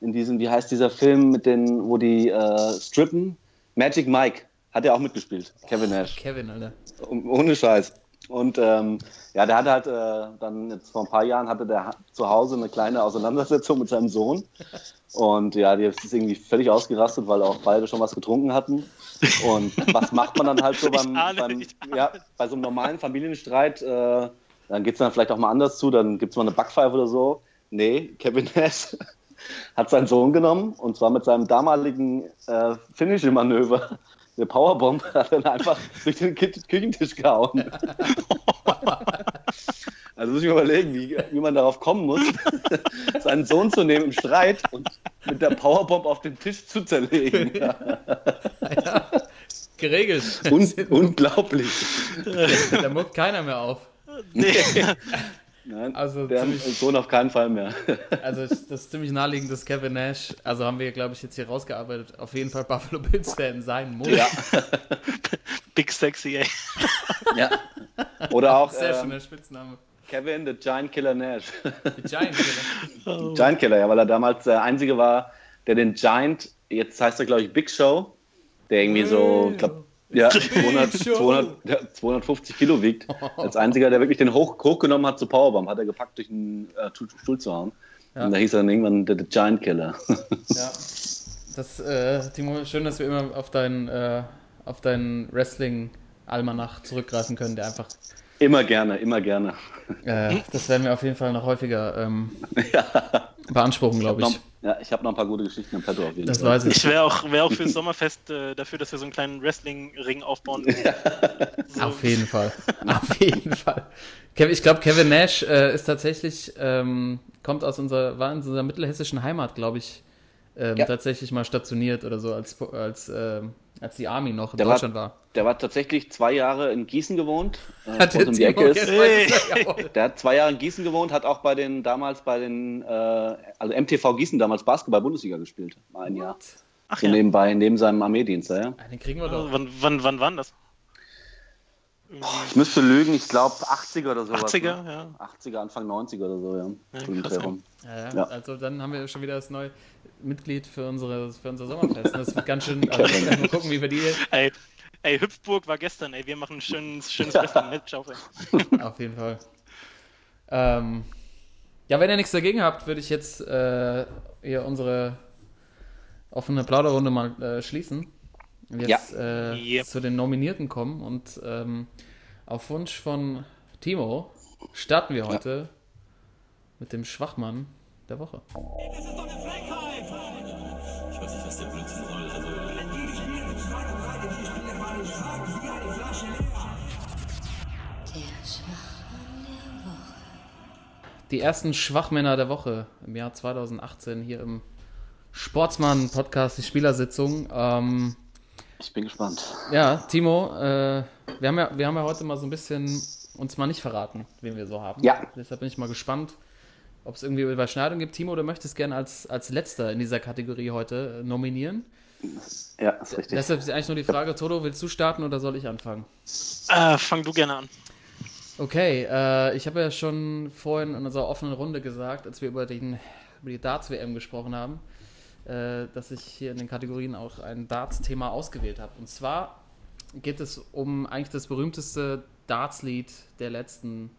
in diesem, wie heißt dieser Film mit den, wo die äh, strippen? Magic Mike hat er auch mitgespielt. Kevin Nash. Kevin, Alter. Ohne Scheiß. Und ähm, ja, der hatte halt äh, dann jetzt vor ein paar Jahren hatte der zu Hause eine kleine Auseinandersetzung mit seinem Sohn. Und ja, die ist irgendwie völlig ausgerastet, weil auch beide schon was getrunken hatten. Und was macht man dann halt so beim, ahne, beim ja, bei so einem normalen Familienstreit? Äh, dann geht es dann vielleicht auch mal anders zu, dann gibt es mal eine Backpfeife oder so. Nee, Kevin Nash hat seinen Sohn genommen und zwar mit seinem damaligen äh, Finishing-Manöver. Eine Powerbomb hat er dann einfach durch den Küchentisch gehauen. Also muss ich mir überlegen, wie, wie man darauf kommen muss, seinen Sohn zu nehmen im Streit und mit der Powerbomb auf den Tisch zu zerlegen. Geregelt. Un unglaublich. da muckt keiner mehr auf. Nee. Nein, Also der ziemlich- Sohn auf keinen Fall mehr. Also das ist ziemlich naheliegend, dass Kevin Nash, also haben wir, glaube ich, jetzt hier rausgearbeitet, auf jeden Fall Buffalo Bills-Fan sein muss. Ja, Big Sexy, ey. ja. Oder auch Sehr ähm, schöner Spitzname. Kevin, the Giant Killer Nash. Die Giant Killer. Giant Killer, ja, weil er damals der Einzige war, der den Giant, jetzt heißt er, glaube ich, Big Show, der irgendwie so, ich glaub, ja, 200, Show. 200, ja, 250 Kilo wiegt. Als einziger, der wirklich den hoch, hochgenommen hat zur Powerbomb, hat er gepackt, durch den äh, Stuhl- zu hauen. Ja. Und da hieß er dann irgendwann der, der Giant Killer. Ja. Das, äh, Timo, schön, dass wir immer auf deinen, äh, auf deinen Wrestling-Almanach zurückgreifen können, der einfach, immer gerne, immer gerne. äh, das werden wir auf jeden Fall noch häufiger ähm, beanspruchen, glaube ich. Ja, ich habe noch ein paar gute Geschichten im Petto auf jeden Das Fall. weiß ich. Ich wäre auch, wär auch fürs Sommerfest äh, dafür, dass wir so einen kleinen Wrestling-Ring aufbauen. So, Auf jeden Fall. Auf jeden Fall. Ich glaube, Kevin Nash äh, ist tatsächlich, ähm, kommt aus unserer, war in unserer mittelhessischen Heimat, glaube ich, ähm, Ja. tatsächlich mal stationiert oder so, als, als, ähm, als die Army noch in Der war- Deutschland war. Der war tatsächlich zwei Jahre in Gießen gewohnt, äh, Hat wo es um die Ecke ist. Hey. Der hat zwei Jahre in Gießen gewohnt, hat auch bei den damals bei den, äh, also MTV Gießen damals Basketball-Bundesliga gespielt, mal ein Jahr. Ach So ja. nebenbei, neben seinem Armeedienst, ja. Ah, Den kriegen wir doch. wann, wann, wann waren das? Ich müsste lügen, ich glaube 80er oder sowas. 80er, Ne? ja. 80er, Anfang 90er oder so, ja. Ja, So krass, ja. Ja. Also dann haben wir schon wieder das neue Mitglied für, unsere, für unser Sommerfest. Das wird ganz schön, also wir mal gucken, wie wir die Ey, ey, Hüpfburg war gestern, ey. Wir machen ein schönes, schönes Wrestling-Match auf. Auf jeden Fall. Ähm, ja, wenn ihr nichts dagegen habt, würde ich jetzt äh, hier unsere offene Plauderrunde mal äh, schließen. Jetzt äh, Yep. zu den Nominierten kommen und ähm, auf Wunsch von Timo starten wir heute mit dem Schwachmann der Woche. Das ist doch eine Frechheit! Ich weiß nicht, was der Blödsinn soll. Also. Der Schwachmann der Woche. Die ersten Schwachmänner der Woche im Jahr 2018 hier im Sportsmann-Podcast, die Spielersitzung. Ähm, Ich bin gespannt. Ja, Timo, äh, wir, haben ja, wir haben ja heute mal so ein bisschen uns mal nicht verraten, wen wir so haben. Ja. Deshalb bin ich mal gespannt, ob es irgendwie Überschneidung gibt. Timo, du möchtest gerne als, als Letzter in dieser Kategorie heute äh, nominieren. Ja, ist richtig. Deshalb ist eigentlich nur die Frage, Toto, willst du starten oder soll ich anfangen? Äh, fang du gerne an. Okay, äh, ich habe ja schon vorhin in unserer offenen Runde gesagt, als wir über, den, über die Darts-WM gesprochen haben, äh, dass ich hier in den Kategorien auch ein Darts-Thema ausgewählt habe. Und zwar geht es um eigentlich das berühmteste Darts-Lied der letzten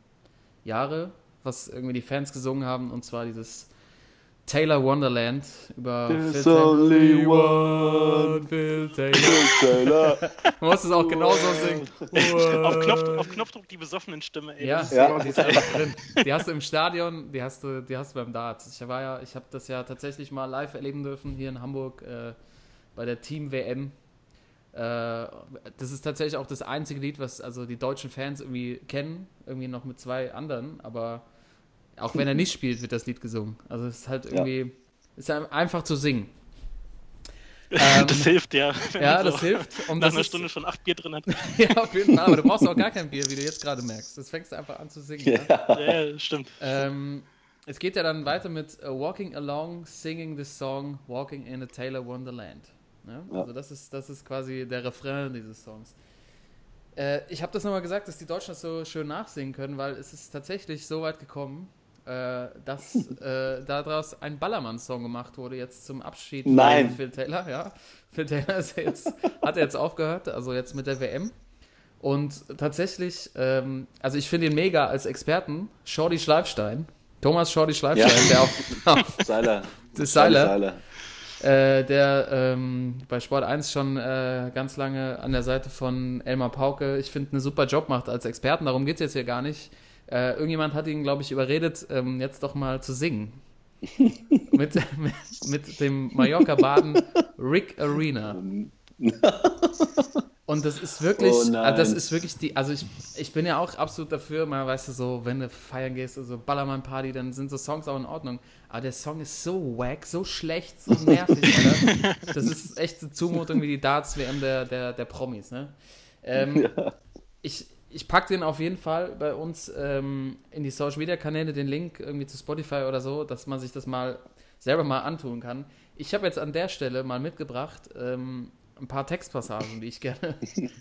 Jahre, was irgendwie die Fans gesungen haben, und zwar dieses Taylor Wonderland über There's Phil only Taylor. Phil Taylor. Man muss es auch genauso singen. Auf, Knopf, auf Knopfdruck die besoffenen Stimme, ey. Ja, Ja. die ist einfach drin. Die hast du im Stadion, die hast du, die hast du beim Darts. Ich war ja, ich habe das ja tatsächlich mal live erleben dürfen hier in Hamburg äh, bei der Team WM. Äh, das ist tatsächlich auch das einzige Lied, was also die deutschen Fans irgendwie kennen, irgendwie noch mit zwei anderen, aber auch wenn er nicht spielt, wird das Lied gesungen. Also es ist halt irgendwie, ist einfach zu singen. Ähm, das hilft, ja. ja, man das hilft. Und Nach das einer ist- Stunde schon acht Bier drin hat. ja, auf jeden Fall. Aber du brauchst auch gar kein Bier, wie du jetzt gerade merkst. Das fängst du einfach an zu singen. ne? Ja. Ja, ja, stimmt. Ähm, es geht ja dann weiter mit uh, Walking Along, Singing the Song, Walking in a Taylor Wonderland. Ja? Ja. Also das ist, das ist quasi der Refrain dieses Songs. Äh, ich habe das nochmal gesagt, dass die Deutschen das so schön nachsingen können, weil es ist tatsächlich so weit gekommen, äh, dass äh, daraus ein Ballermann-Song gemacht wurde, jetzt zum Abschied Nein. von Phil Taylor. Ja, Phil Taylor ist jetzt, hat er jetzt aufgehört, also jetzt mit der WM. Und tatsächlich, ähm, also ich finde ihn mega als Experten, Shorty Schleifstein, Thomas Shorty Schleifstein, Ja. der auf, auf Seiler. Seiler. Seiler. äh, der ähm, bei Sport 1 schon äh, ganz lange an der Seite von Elmar Pauke, ich finde, einen super Job macht als Experten. Darum geht es jetzt hier gar nicht. Äh, irgendjemand hat ihn, glaube ich, überredet, ähm, jetzt doch mal zu singen. mit, mit, mit dem Mallorca-Baden Rick Arena. Und das ist wirklich, Oh also das ist wirklich die, also ich, ich bin ja auch absolut dafür, mal weißt du, so, wenn du feiern gehst, so Ballermann-Party, dann sind so Songs auch in Ordnung. Aber der Song ist so wack, so schlecht, so nervig, Alter. Das ist echt eine Zumutung wie die Darts-WM der, der, der Promis, ne? Ähm, Ich, ich packe den auf jeden Fall bei uns ähm, in die Social-Media-Kanäle, den Link irgendwie zu Spotify oder so, dass man sich das mal selber mal antun kann. Ich habe jetzt an der Stelle mal mitgebracht ähm, ein paar Textpassagen, die ich gerne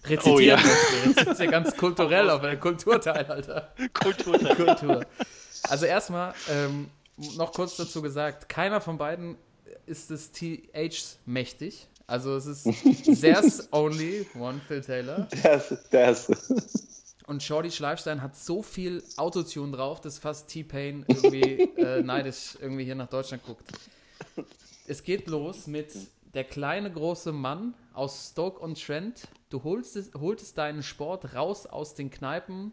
rezitieren Oh ja. möchte. Jetzt ist ja ganz kulturell auf der Kulturteil, Alter. Kultur. Kultur. Also erstmal ähm, noch kurz dazu gesagt, keiner von beiden ist des THs mächtig. Also es ist there's only one Phil Taylor. Der ist. Und Shorty Schleifstein hat so viel Autotune drauf, dass fast T-Pain irgendwie äh, neidisch irgendwie hier nach Deutschland guckt. Es geht los mit der kleine große Mann aus Stoke und Trent. Du holst es, holtest deinen Sport raus aus den Kneipen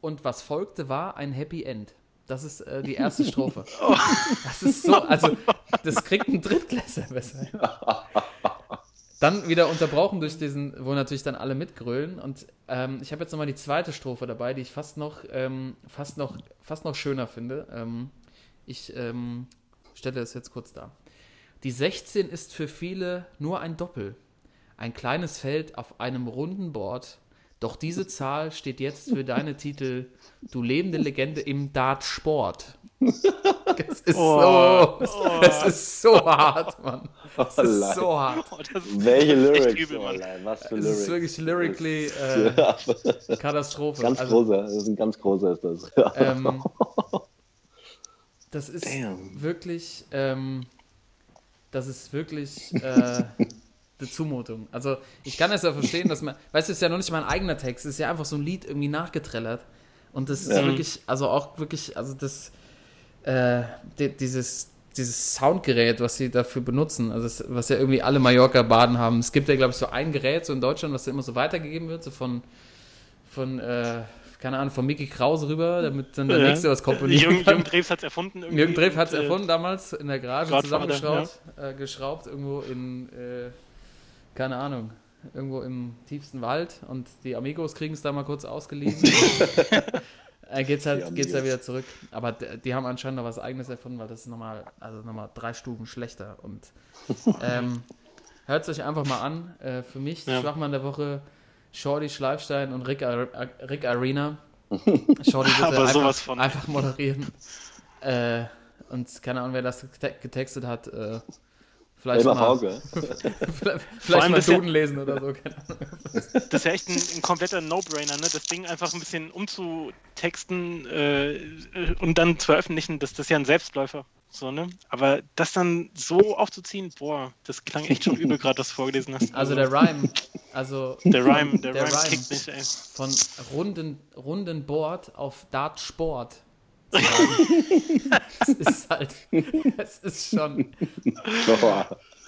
und was folgte war ein Happy End. Das ist äh, die erste Strophe. Das ist so, also das kriegt ein Drittklässler besser. Dann wieder unterbrochen durch diesen, wo natürlich dann alle mitgrölen. Und ähm, ich habe jetzt nochmal die zweite Strophe dabei, die ich fast noch, ähm, fast noch, fast noch schöner finde. Ähm, ich ähm, stelle es jetzt kurz dar. Die 16 ist für viele nur ein Doppel. Ein kleines Feld auf einem runden Board. Doch diese Zahl steht jetzt für deine Titel, du lebende Legende im Dartsport. Es ist Oh, so, es ist so hart, Mann. Es Oh, ist so hart. Oh, das ist Welche Lyrics? übel, oh, was für Es Lyrics. ist wirklich lyrically äh, Ja, Katastrophe. ganz also, großer, das ist ein ganz großer ist das. Ähm, das ist Damn. wirklich, ähm, das ist wirklich äh, eine Zumutung. Also ich kann es ja verstehen, dass man, weißt du, es ist ja noch nicht mal ein eigener Text, es ist ja einfach so ein Lied irgendwie nachgetrellert. Und das ist Ja. wirklich, also auch wirklich, also das, äh, di- dieses, dieses Soundgerät, was sie dafür benutzen, also das, was ja irgendwie alle Mallorca-Baden haben. Es gibt ja, glaube ich, so ein Gerät so in Deutschland, was ja immer so weitergegeben wird, so von, von äh, keine Ahnung, von Mickey Krause rüber, damit dann der Ja. Nächste was komponieren Jürgen. Jürgen Drews hat es erfunden. irgendwie Jürgen Drew hat es äh, erfunden damals in der Garage zusammengeschraubt, äh, geschraubt, irgendwo in, äh, keine Ahnung, irgendwo im tiefsten Wald und die Amigos kriegen es da mal kurz ausgeliehen. äh, geht's halt, geht's ja wieder zurück. Aber die haben anscheinend noch was eigenes erfunden, weil das ist nochmal, also nochmal drei Stufen schlechter und ähm, hört es euch einfach mal an. Äh, für mich, Ja. Schwachmann der Woche, Shorty Schleifstein und Rick, Ar Ar- Rick Arena. Shorty bitte Aber einfach, sowas von. einfach moderieren. Äh, und keine Ahnung, wer das gete- getextet hat. Äh, vielleicht mal, Pauke. vielleicht, mal das ja- Duden lesen oder so. Das ist ja echt ein, ein kompletter No-Brainer, ne? Das Ding einfach ein bisschen umzutexten äh, äh, und dann zu veröffentlichen, das, das ist ja ein Selbstläufer. So, ne? Aber das dann so aufzuziehen, boah, das klang echt schon übel, gerade was du vorgelesen hast. Also der Rhyme. Also der Rhyme, der, der Rhyme, Rhyme. kickt mich, ey. von runden, runden Board auf Dart Sport. Es ist halt, es ist schon,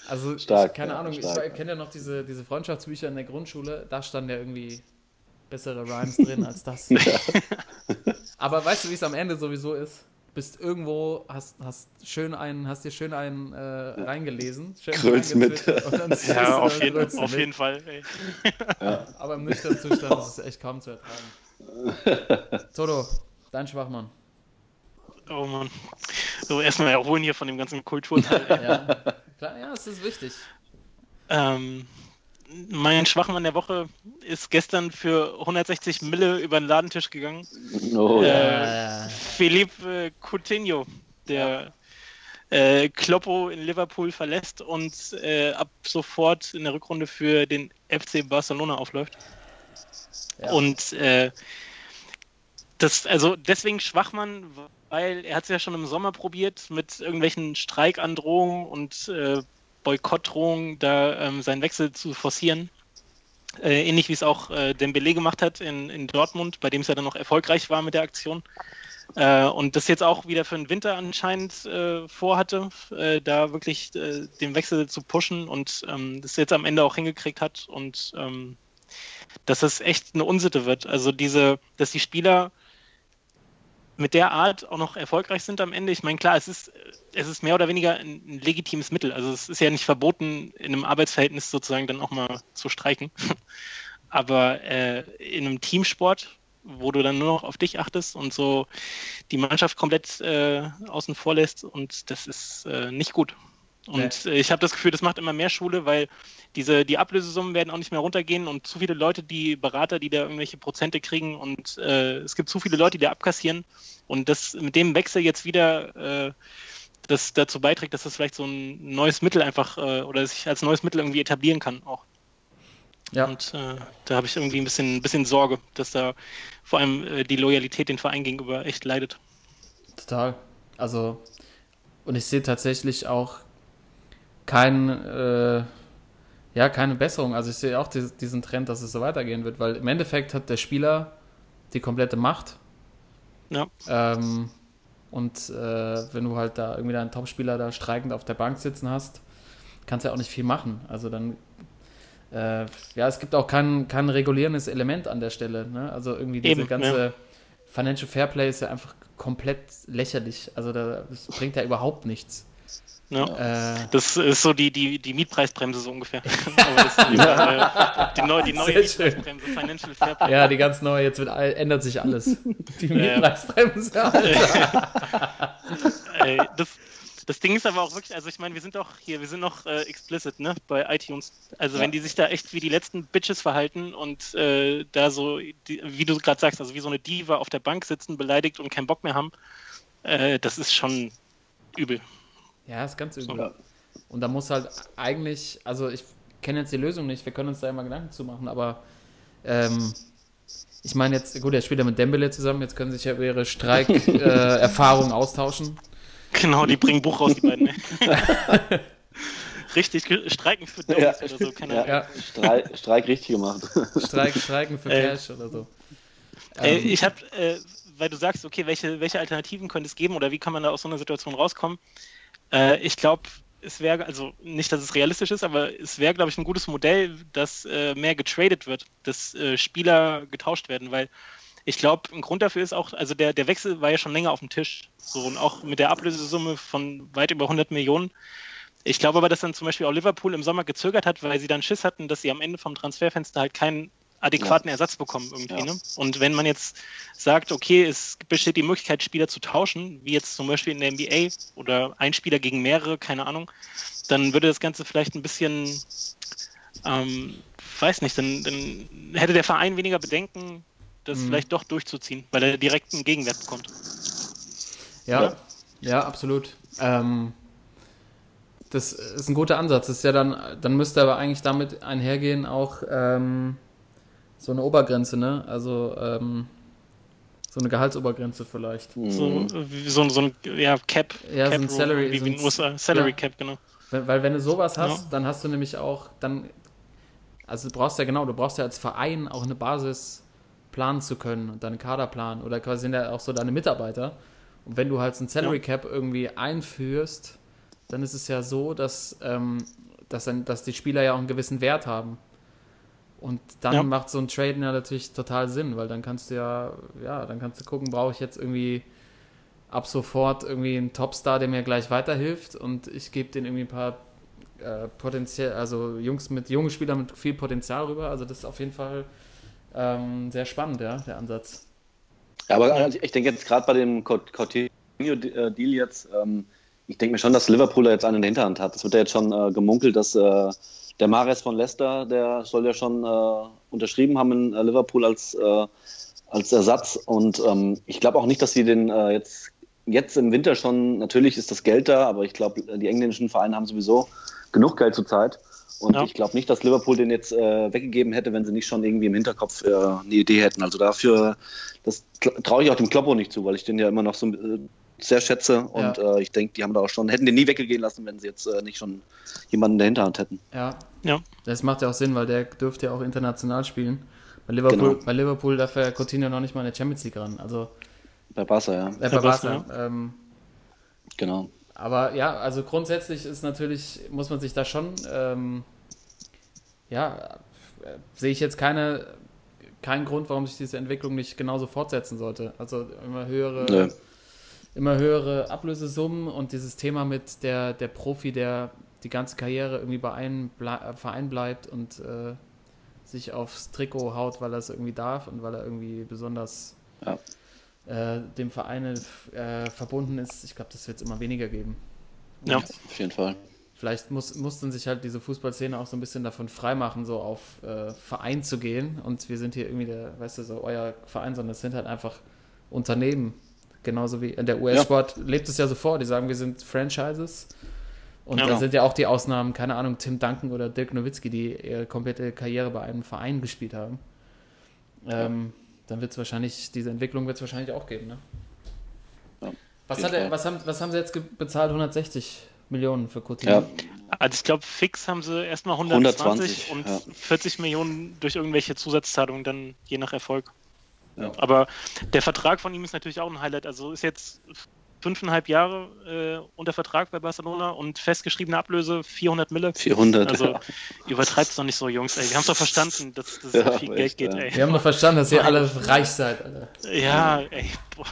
also Stark, ich, keine ja, Ahnung, stark. ich kenne ja noch diese, diese Freundschaftsbücher in der Grundschule, da standen ja irgendwie bessere Rhymes drin als das. Aber weißt du, wie es am Ende sowieso ist? Bist irgendwo, hast, hast schön einen, hast dir schön einen äh, reingelesen, schön Grölst mit. Ja, du auf, jeden, du auf mit. jeden Fall, ey. Aber im nüchternen Zustand ist es echt kaum zu ertragen. Toto, dein Schwachmann. Oh Mann. So, erstmal erholen hier von dem ganzen Kulturteil. Ja, klar, ja, es ist wichtig. Ähm, mein Schwachmann der Woche ist gestern für 160 Mille über den Ladentisch gegangen. oh ja. Äh, Philippe Coutinho, der äh, Kloppo in Liverpool verlässt und äh, ab sofort in der Rückrunde für den FC Barcelona aufläuft. Ja. Und äh, das, also deswegen Schwachmann, weil er hat es ja schon im Sommer probiert, mit irgendwelchen Streikandrohungen und äh, Boykottdrohungen da ähm, seinen Wechsel zu forcieren. Äh, ähnlich wie es auch äh, Dembele gemacht hat in, in Dortmund, bei dem es ja dann noch erfolgreich war mit der Aktion. Äh, und das jetzt auch wieder für den Winter anscheinend äh, vorhatte, äh, da wirklich äh, den Wechsel zu pushen und ähm, das jetzt am Ende auch hingekriegt hat und ähm, dass es echt eine Unsitte wird. Also diese, dass die Spieler mit der Art auch noch erfolgreich sind am Ende. Ich meine, klar, es ist, es ist mehr oder weniger ein, legitimes Mittel. Also es ist ja nicht verboten, in einem Arbeitsverhältnis sozusagen dann auch mal zu streiken. Aber äh, in einem Teamsport, wo du dann nur noch auf dich achtest und so die Mannschaft komplett äh, außen vor lässt und das ist äh, nicht gut. Und äh, ich habe das Gefühl, das macht immer mehr Schule, weil diese, die Ablösesummen werden auch nicht mehr runtergehen und zu viele Leute, die Berater, die da irgendwelche Prozente kriegen und äh, es gibt zu viele Leute, die da abkassieren und das mit dem Wechsel jetzt wieder äh, das dazu beiträgt, dass das vielleicht so ein neues Mittel einfach äh, oder sich als neues Mittel irgendwie etablieren kann auch. Ja. Und äh, da habe ich irgendwie ein bisschen, ein bisschen Sorge, dass da vor allem äh, die Loyalität den Verein gegenüber echt leidet. Total. Also, und ich sehe tatsächlich auch kein, äh, ja, keine Besserung. Also ich sehe auch diesen Trend, dass es so weitergehen wird, weil im Endeffekt hat der Spieler die komplette Macht. Ja. Ähm, und äh, wenn du halt da irgendwie deinen Topspieler da streikend auf der Bank sitzen hast, kannst du ja auch nicht viel machen. Also dann, äh, ja, es gibt auch kein, kein regulierendes Element an der Stelle. Ne? Also irgendwie diese Eben, ganze Financial Fairplay ist ja einfach komplett lächerlich. Also da, das bringt ja überhaupt nichts. Ja. Äh, Das ist so die, die, die Mietpreisbremse so ungefähr. Das ist, äh, die, neu, die neue. Mietpreisbremse, Financial Fairplay. ja, die ganz neue, jetzt wird, ändert sich alles. Die Ja, ja. Mietpreisbremse. Ey, das, das Ding ist aber auch wirklich, also ich meine, wir sind doch hier, wir sind noch äh, explicit, ne, bei iTunes. Also wenn die sich da echt wie die letzten Bitches verhalten und äh, da so, die, wie du gerade sagst, also wie so eine Diva auf der Bank sitzen, beleidigt und keinen Bock mehr haben, äh, das ist schon übel. Ja, ist ganz übel. Ja. Und da muss halt eigentlich, also ich kenne jetzt die Lösung nicht, wir können uns da immer Gedanken zu machen, aber ähm, ich meine jetzt, gut, er spielt ja mit Dembele zusammen, jetzt können sich ja über ihre Streikerfahrung äh, Erfahrungen austauschen. Genau, die bringen Buch raus, die beiden. ey. Richtig, streiken für Dummies Ja. oder so, keine Ja. Ahnung. Ja, Streik, Streik richtig gemacht. Streik, Streiken für Äh, Cash oder so. Äh, Ähm, ich habe, äh, weil du sagst, okay, welche, welche Alternativen könnte es geben oder wie kann man da aus so einer Situation rauskommen? Äh, ich glaube, es wäre, also nicht, dass es realistisch ist, aber es wäre, glaube ich, ein gutes Modell, dass äh, mehr getradet wird, dass äh, Spieler getauscht werden, weil ich glaube, ein Grund dafür ist auch, also der, der Wechsel war ja schon länger auf dem Tisch. So und auch mit der Ablösesumme von weit über 100 Millionen. Ich glaube aber, dass dann zum Beispiel auch Liverpool im Sommer gezögert hat, weil sie dann Schiss hatten, dass sie am Ende vom Transferfenster halt keinen adäquaten Ersatz bekommen irgendwie. Ja. Ne? Und wenn man jetzt sagt, okay, es besteht die Möglichkeit, Spieler zu tauschen, wie jetzt zum Beispiel in der NBA oder ein Spieler gegen mehrere, keine Ahnung, dann würde das Ganze vielleicht ein bisschen, ähm, weiß nicht, dann, dann hätte der Verein weniger Bedenken, das Mhm. vielleicht doch durchzuziehen, weil er direkt einen Gegenwert bekommt. Ja, Ja. ja, absolut. Ähm, das ist ein guter Ansatz. Das ist ja dann, dann müsste aber eigentlich damit einhergehen auch ähm, so eine Obergrenze, ne? Also ähm, so eine Gehaltsobergrenze vielleicht. So, wie so, so ein ja, Cap, Ja, so Cap ein Salary- wie, so wie ein in den USA, Salary ja. Cap, genau. Weil, weil wenn du sowas hast, Ja. dann hast du nämlich auch, dann, also du brauchst ja genau, du brauchst ja als Verein auch eine Basis planen zu können und deinen Kader planen oder quasi sind ja auch so deine Mitarbeiter. Und wenn du halt so ein Salary Cap irgendwie einführst, dann ist es ja so, dass, ähm, dass, dann, dass die Spieler ja auch einen gewissen Wert haben. Und dann Ja. macht so ein Traden ja natürlich total Sinn, weil dann kannst du ja, ja, dann kannst du gucken, brauche ich jetzt irgendwie ab sofort irgendwie einen Topstar, der mir gleich weiterhilft und ich gebe den irgendwie ein paar äh, potenziell, also Jungs mit jungen Spielern mit viel Potenzial rüber. Also das ist auf jeden Fall ähm, sehr spannend, ja, der Ansatz. Ja, aber ich denke jetzt gerade bei dem Cou- Coutinho-Deal jetzt, ähm, ich denke mir schon, dass Liverpool da jetzt einen in der Hinterhand hat. Es wird ja jetzt schon äh, gemunkelt, dass äh, der Mares von Leicester, der soll ja schon äh, unterschrieben haben in äh, Liverpool als, äh, als Ersatz. Und ähm, ich glaube auch nicht, dass sie den äh, jetzt jetzt im Winter schon, natürlich ist das Geld da, aber ich glaube, die englischen Vereine haben sowieso genug Geld zurzeit. Und Ja. ich glaube nicht, dass Liverpool den jetzt äh, weggegeben hätte, wenn sie nicht schon irgendwie im Hinterkopf äh, eine Idee hätten. Also dafür, das tr- traue ich auch dem Kloppo nicht zu, weil ich den ja immer noch so äh, sehr schätze. Und äh, ich denke, die haben da auch schon, hätten den nie weggehen lassen, wenn sie jetzt äh, nicht schon jemanden in der Hinterhand hätten. Ja, Ja. das macht ja auch Sinn, weil der dürfte ja auch international spielen. Bei Liverpool, Genau. bei Liverpool darf ja Coutinho noch nicht mal in der Champions League ran. Also, Bei Barca, ja. äh, bei Bei Barca. Barca, Ähm, Genau. aber ja, also grundsätzlich ist natürlich, muss man sich da schon, ähm, ja, äh, sehe ich jetzt keine, keinen Grund, warum sich diese Entwicklung nicht genauso fortsetzen sollte. Also immer höhere, Nö. Immer höhere Ablösesummen und dieses Thema mit der, der Profi, der die ganze Karriere irgendwie bei einem Ble äh, Verein bleibt und äh, sich aufs Trikot haut, weil er es irgendwie darf und weil er irgendwie besonders Ja. äh, dem Verein äh, verbunden ist. Ich glaube, das wird es immer weniger geben. Ja. Und Auf jeden Fall. Vielleicht muss, mussten sich halt diese Fußballszene auch so ein bisschen davon freimachen, so auf äh, Verein zu gehen. Und wir sind hier irgendwie der, weißt du, so euer Verein, sondern es sind halt einfach Unternehmen. Genauso wie in der US-Sport lebt es ja so vor. Die sagen, wir sind Franchises. Und Ja. da sind ja auch die Ausnahmen, keine Ahnung, Tim Duncan oder Dirk Nowitzki, die ihre komplette Karriere bei einem Verein gespielt haben. Ähm, Dann wird es wahrscheinlich, diese Entwicklung wird es wahrscheinlich auch geben, ne? Ja, Was, hat er, was, haben, was haben sie jetzt bezahlt? 160 Millionen für Coutinho? Ja, Also ich glaube, fix haben sie erstmal 120, 120, und ja. 40 Millionen durch irgendwelche Zusatzzahlungen dann je nach Erfolg. Ja. Aber der Vertrag von ihm ist natürlich auch ein Highlight. Also ist jetzt fünfeinhalb Jahre äh, unter Vertrag bei Barcelona und festgeschriebene Ablöse 400 Mille. 400. Also übertreibt es doch nicht so, Jungs. Ey, wir haben es doch verstanden, dass das Ja, so viel echt, Geld geht. ja. Ey. Wir haben doch verstanden, dass ihr alle reich seid, Alter. Ja, ey. Boah.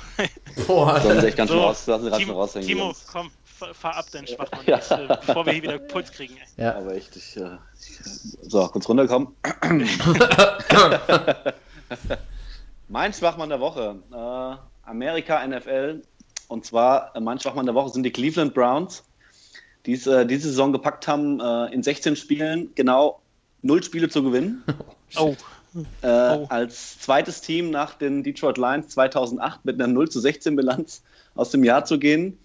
Boah, Sollen sie echt ganz schön So, raus, lassen sie ganz Timo, raushängen. Timo Jungs. komm, fahr, fahr ab, dein Schwachmann, Ja. jetzt, äh, bevor wir hier wieder Puls kriegen. Ey. Ja. Aber echt, ich, äh, ich, so, kurz runterkommen. mein Schwachmann der Woche. Äh, Amerika NFL. Und zwar, äh, mein Schwachmann der Woche sind die Cleveland Browns, die es äh, diese Saison gepackt haben, äh, in 16 Spielen genau null Spiele zu gewinnen. Oh, Äh, Oh. Als zweites Team nach den Detroit Lions 2008 mit einer 0 zu 16 Bilanz aus dem Jahr zu gehen.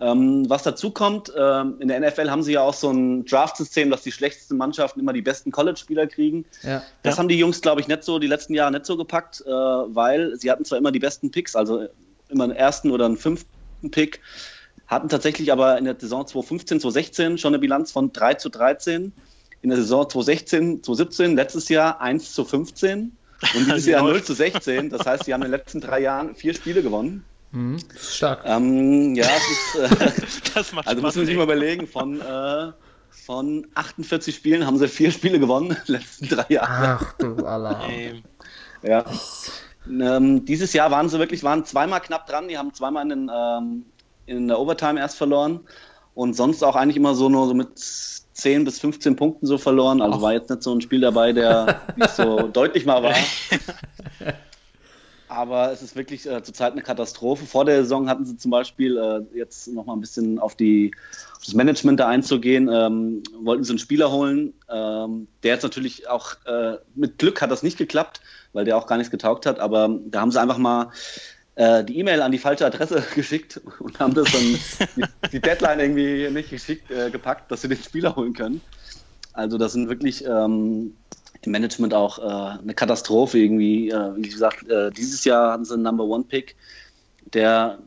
Ähm, was dazu kommt, ähm, in der NFL haben sie ja auch so ein Draft-System, dass die schlechtesten Mannschaften immer die besten College-Spieler kriegen. ja. Das Ja. haben die Jungs, glaube ich, nicht so die letzten Jahre nicht so gepackt, äh, weil sie hatten zwar immer die besten Picks, also immer einen ersten oder einen fünften Pick, hatten tatsächlich aber in der Saison 2015, 2016 schon eine Bilanz von 3 zu 13. In der Saison 2016, 2017, letztes Jahr 1 zu 15 und dieses Jahr 0 zu 16. Das heißt, sie haben in den letzten drei Jahren vier Spiele gewonnen. Mhm. Stark. Ähm, ja, ist, äh, das macht also Spaß. muss man sich ey. mal überlegen, von, äh, von 48 Spielen haben sie vier Spiele gewonnen in den letzten drei Jahren. Ach du Allah. Ey, Ja. Ähm, dieses Jahr waren sie wirklich, waren zweimal knapp dran. Die haben zweimal in, den, ähm, in der Overtime erst verloren und sonst auch eigentlich immer so nur so mit 10 bis 15 Punkten so verloren. Also Ach. war jetzt nicht so ein Spiel dabei, der nicht so deutlich mal war. Aber es ist wirklich äh, zurzeit eine Katastrophe. Vor der Saison hatten sie zum Beispiel, äh, jetzt nochmal ein bisschen auf, die, auf das Management da einzugehen, ähm, wollten sie einen Spieler holen, ähm, der jetzt natürlich auch äh, mit Glück hat das nicht geklappt, weil der auch gar nichts getaugt hat. Aber da haben sie einfach mal äh, die E-Mail an die falsche Adresse geschickt und haben das dann die, die Deadline irgendwie nicht geschickt äh, gepackt, dass sie den Spieler holen können. Also das sind wirklich ähm, im Management auch äh, eine Katastrophe irgendwie. Äh, wie gesagt, äh, dieses Jahr hatten sie einen Number One Pick, der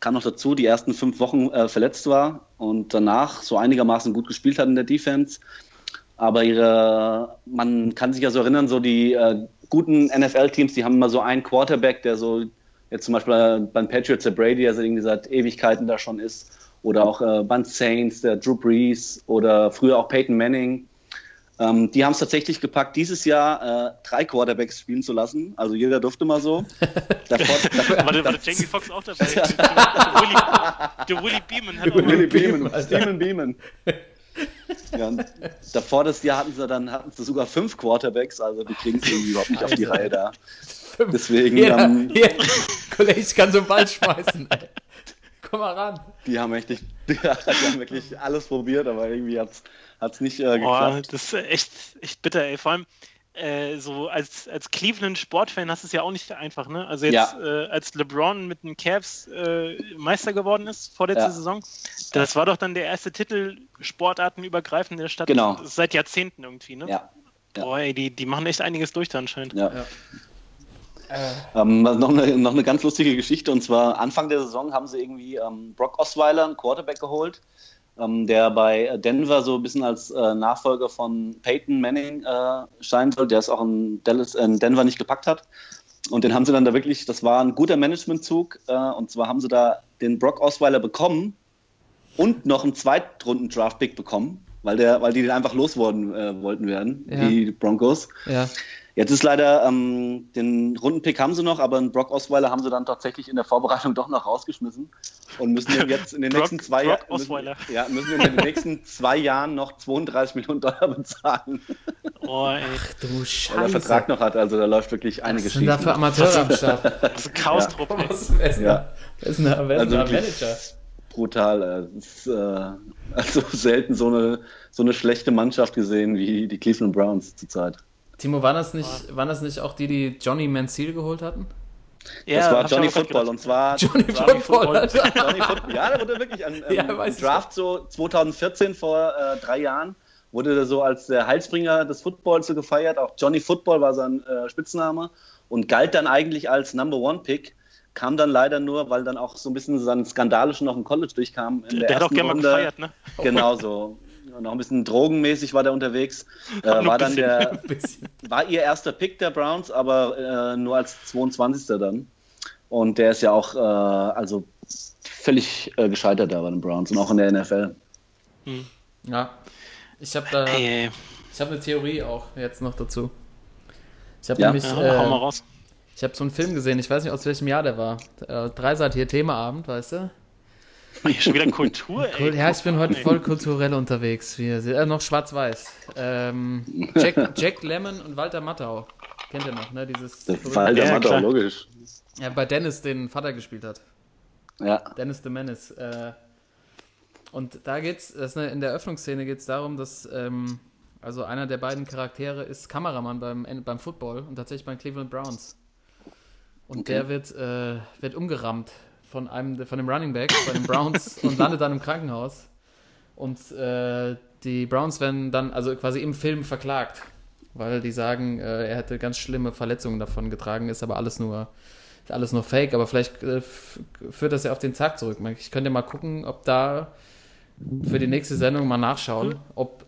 kam noch dazu, die ersten fünf Wochen äh, verletzt war und danach so einigermaßen gut gespielt hat in der Defense. Aber ihre, man kann sich ja so erinnern, so die äh, guten NFL-Teams, die haben immer so einen Quarterback, der so jetzt zum Beispiel äh, beim Patriots der Brady, der also irgendwie seit Ewigkeiten da schon ist, oder auch äh, beim Saints, der Drew Brees oder früher auch Peyton Manning. Ähm, die haben es tatsächlich gepackt, dieses Jahr äh, drei Quarterbacks spielen zu lassen. Also jeder durfte mal so. Davor, davor, war, der, war der Jamie Foxx auch dabei? der, Willy, der Willy Beeman hat auch Willy Beeman, Steven Beeman. Ja, und davor das Jahr hatten sie dann hatten sie sogar fünf Quarterbacks, also die kriegen es irgendwie überhaupt nicht auf die Reihe da. Deswegen, Hier, ähm, hier. Kollege, ich kann so einen Ball schmeißen. Ey. Komm mal ran. die haben echt, die, haben wirklich alles probiert, aber irgendwie hat es nicht äh, Boah, geklappt. das ist echt, echt bitter, ey. Vor allem, äh, so als, als Cleveland-Sportfan hast du es ja auch nicht einfach, ne? Also jetzt, Ja. äh, als LeBron mit den Cavs äh, Meister geworden ist vorletzte Ja. Saison, das war doch dann der erste Titel sportartenübergreifend in der Stadt Genau. seit Jahrzehnten irgendwie, ne? Ja. ja. Boah, ey, die, die machen echt einiges durch da anscheinend. Ja. Ja. Ähm, noch, eine, noch eine ganz lustige Geschichte und zwar Anfang der Saison haben sie irgendwie ähm, Brock Osweiler, einen Quarterback, geholt, der bei Denver so ein bisschen als äh, Nachfolger von Peyton Manning äh, scheinen soll, der es auch in, Dallas, in Denver nicht gepackt hat. Und den haben sie dann da wirklich, das war ein guter Managementzug äh, und zwar haben sie da den Brock Osweiler bekommen und noch einen Zweitrunden-Draft-Pick bekommen, weil, der, weil die den einfach loswerden äh, wollten werden, Ja. die Broncos. Ja. Jetzt ist leider, ähm, den Rundenpick haben sie noch, aber einen Brock Osweiler haben sie dann tatsächlich in der Vorbereitung doch noch rausgeschmissen und müssen jetzt in den Brock- nächsten zwei Brock Jahren müssen, ja, müssen in den nächsten zwei Jahren noch 32 Millionen Dollar bezahlen, Oh, ey, Du weil er Scheiße. Vertrag noch hat. Also da läuft wirklich Was einiges sind da für Amateure am Start? das ist ein Chaos-Trupp, ey. Was wer Ja. ist denn da? Also Manager? Brutal. äh, Es ist, äh, also selten so eine, so eine schlechte Mannschaft gesehen wie die Cleveland Browns zurzeit. Timo, waren das nicht, waren das nicht auch die, die Johnny Manziel geholt hatten? Ja, das war Johnny Football und zwar Johnny Football, Alter. Johnny Football. Ja, der wurde wirklich an ähm, Ja, Draft so 2014 vor äh, drei Jahren wurde der so als der Heilsbringer des Footballs so gefeiert. Auch Johnny Football war sein äh, Spitzname und galt dann eigentlich als Number One Pick. Kam dann leider nur, weil dann auch so ein bisschen sein Skandalische noch im College durchkam. In Der hat auch gerne mal gefeiert, ne? Genau so. Und noch ein bisschen drogenmäßig war der unterwegs. Äh, war dann bisschen. der, war ihr erster Pick der Browns, aber äh, nur als 22. dann. Und der ist ja auch äh, also völlig äh, gescheitert da bei den Browns und auch in der NFL. Ja. Ich habe da, Ey, ey. ich habe eine Theorie auch jetzt noch dazu. Ich habe Ja? nämlich, Ja, hau mal äh, raus. ich habe so einen Film gesehen, ich weiß nicht aus welchem Jahr der war. Äh, Dreiseit hier Themaabend, weißt du? Hier schon wieder Kultur, ey. Cool, ja, ich bin heute voll kulturell unterwegs. Wir, äh, noch schwarz-weiß. Ähm, Jack, Jack Lemmon und Walter Matthau. Kennt ihr noch, ne? Dieses der Ja, klar. logisch. Ja, bei Dennis den Vater gespielt hat. Ja. Dennis the Menace. Äh, und da geht's, das ist eine, in der Öffnungsszene geht es darum, dass ähm, also einer der beiden Charaktere ist Kameramann beim, beim Football und tatsächlich bei den Cleveland Browns. Und Okay. der wird, äh, wird umgerammt von einem von dem Running Back bei den Browns und landet dann im Krankenhaus. Und äh, die Browns werden dann also quasi im Film verklagt, weil die sagen, äh, er hätte ganz schlimme Verletzungen davon getragen, ist aber alles nur alles nur Fake, aber vielleicht äh, führt das ja auf den Tag zurück. Ich könnte mal gucken, ob da für die nächste Sendung mal nachschauen, ob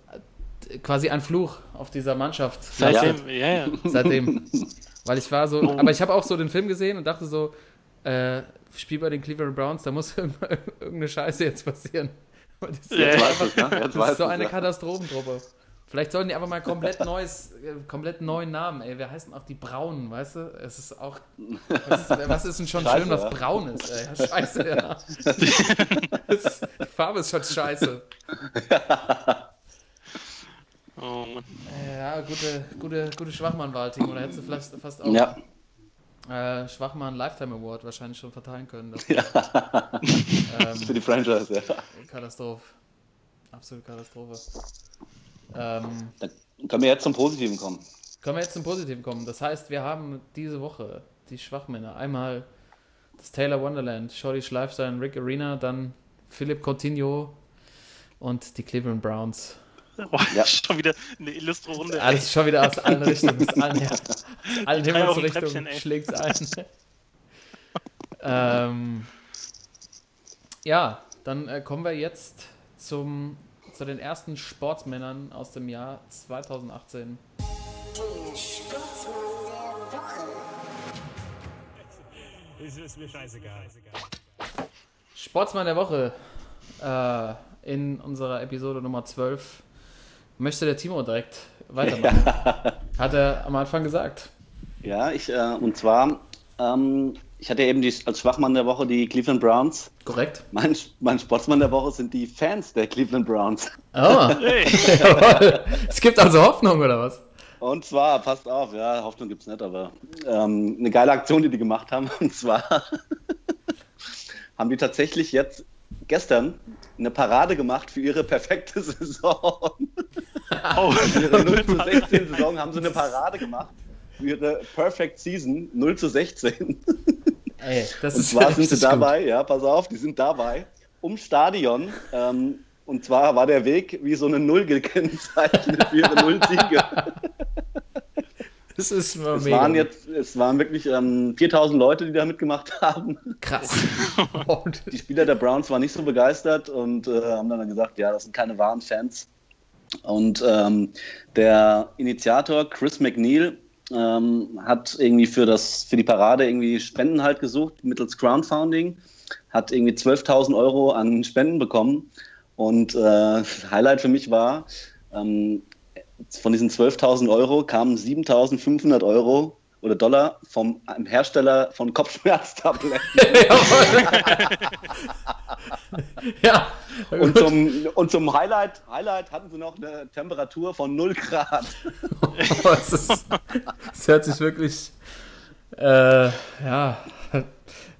quasi ein Fluch auf dieser Mannschaft Seitdem, ja, ja. seitdem. Weil ich war so, aber ich habe auch so den Film gesehen und dachte so, äh, Spiel bei den Cleveland Browns, da muss irgendeine Scheiße jetzt passieren. Das ist, Ja. Jetzt weiß es, ne? Jetzt das ist so eine ja. Katastrophentruppe. Vielleicht sollten die einfach mal komplett neues, äh, komplett neuen Namen, ey. Wer heißen auch die Braunen, weißt du? Es ist auch. Was ist, was ist denn schon Scheiße, schön, was ja. braun ist, ey? Scheiße, ja. Das, die Farbe ist schon scheiße. Oh, Mann. Ja, gute, gute, gute Schwachmann-Wahl, Timo. Da hättest du vielleicht fast auch Ja. Äh, Schwachmann Lifetime Award wahrscheinlich schon verteilen können. dafür. Für die Franchise, ja. Katastrophe. Absolute Katastrophe. Ähm, Dann können wir jetzt zum Positiven kommen. können wir jetzt zum Positiven kommen. Das heißt, wir haben diese Woche die Schwachmänner. Einmal das Taylor Wonderland, Shorty Schleifstein, Rick Arena, dann Philipp Coutinho und die Cleveland Browns. Oh, Ja. Schon wieder eine illustre Runde. Alles schon wieder aus allen Richtungen, aus allen, aus allen Himmelsrichtungen schlägt ein. ähm, ja, dann äh, kommen wir jetzt zum, zu den ersten Sportsmännern aus dem Jahr 2018. Der Sportsmann der Woche. Ist, ist mir scheißegal. Sportsmann der Woche äh, in unserer Episode Nummer 12 möchte der Timo direkt weitermachen. Hat er am Anfang gesagt. Ja, ich, äh, und zwar, ähm, ich hatte eben die, als Schwachmann der Woche die Cleveland Browns. Korrekt? Mein, mein Sportsmann der Woche sind die Fans der Cleveland Browns. Oh, Hey, jawohl. es gibt also Hoffnung, oder was? Und zwar, passt auf, ja, Hoffnung gibt's nicht, aber ähm, eine geile Aktion, die die gemacht haben. Und zwar haben die tatsächlich jetzt gestern eine Parade gemacht für ihre perfekte Saison. Oh, In ihrer 0 zu 16 Saison haben sie eine Parade gemacht. Für ihre Perfect Season 0 zu 16. Ey, das Und ist zwar sind sie dabei, ja, pass auf, die sind dabei, um Stadion. Ähm, und zwar war der Weg wie so eine Null gekennzeichnet für ihre Null Siege. Gut. Das ist mal Es mega. waren jetzt, es waren wirklich ähm, 4000 Leute, die da mitgemacht haben. krass. Und- Die Spieler der Browns waren nicht so begeistert und äh, haben dann gesagt, ja, das sind keine wahren Fans. Und ähm, der Initiator Chris McNeil ähm, hat irgendwie für, das, für die Parade irgendwie Spenden halt gesucht mittels Crowdfunding, hat irgendwie 12.000 Euro an Spenden bekommen. Und äh, Highlight für mich war, ähm, von diesen 12.000 Euro kamen 7.500 Euro oder Dollar vom Hersteller von Kopfschmerztabletten. ja. Und zum, und zum Highlight, Highlight hatten sie noch eine Temperatur von 0 Grad. das, ist, das hört sich wirklich, äh, ja,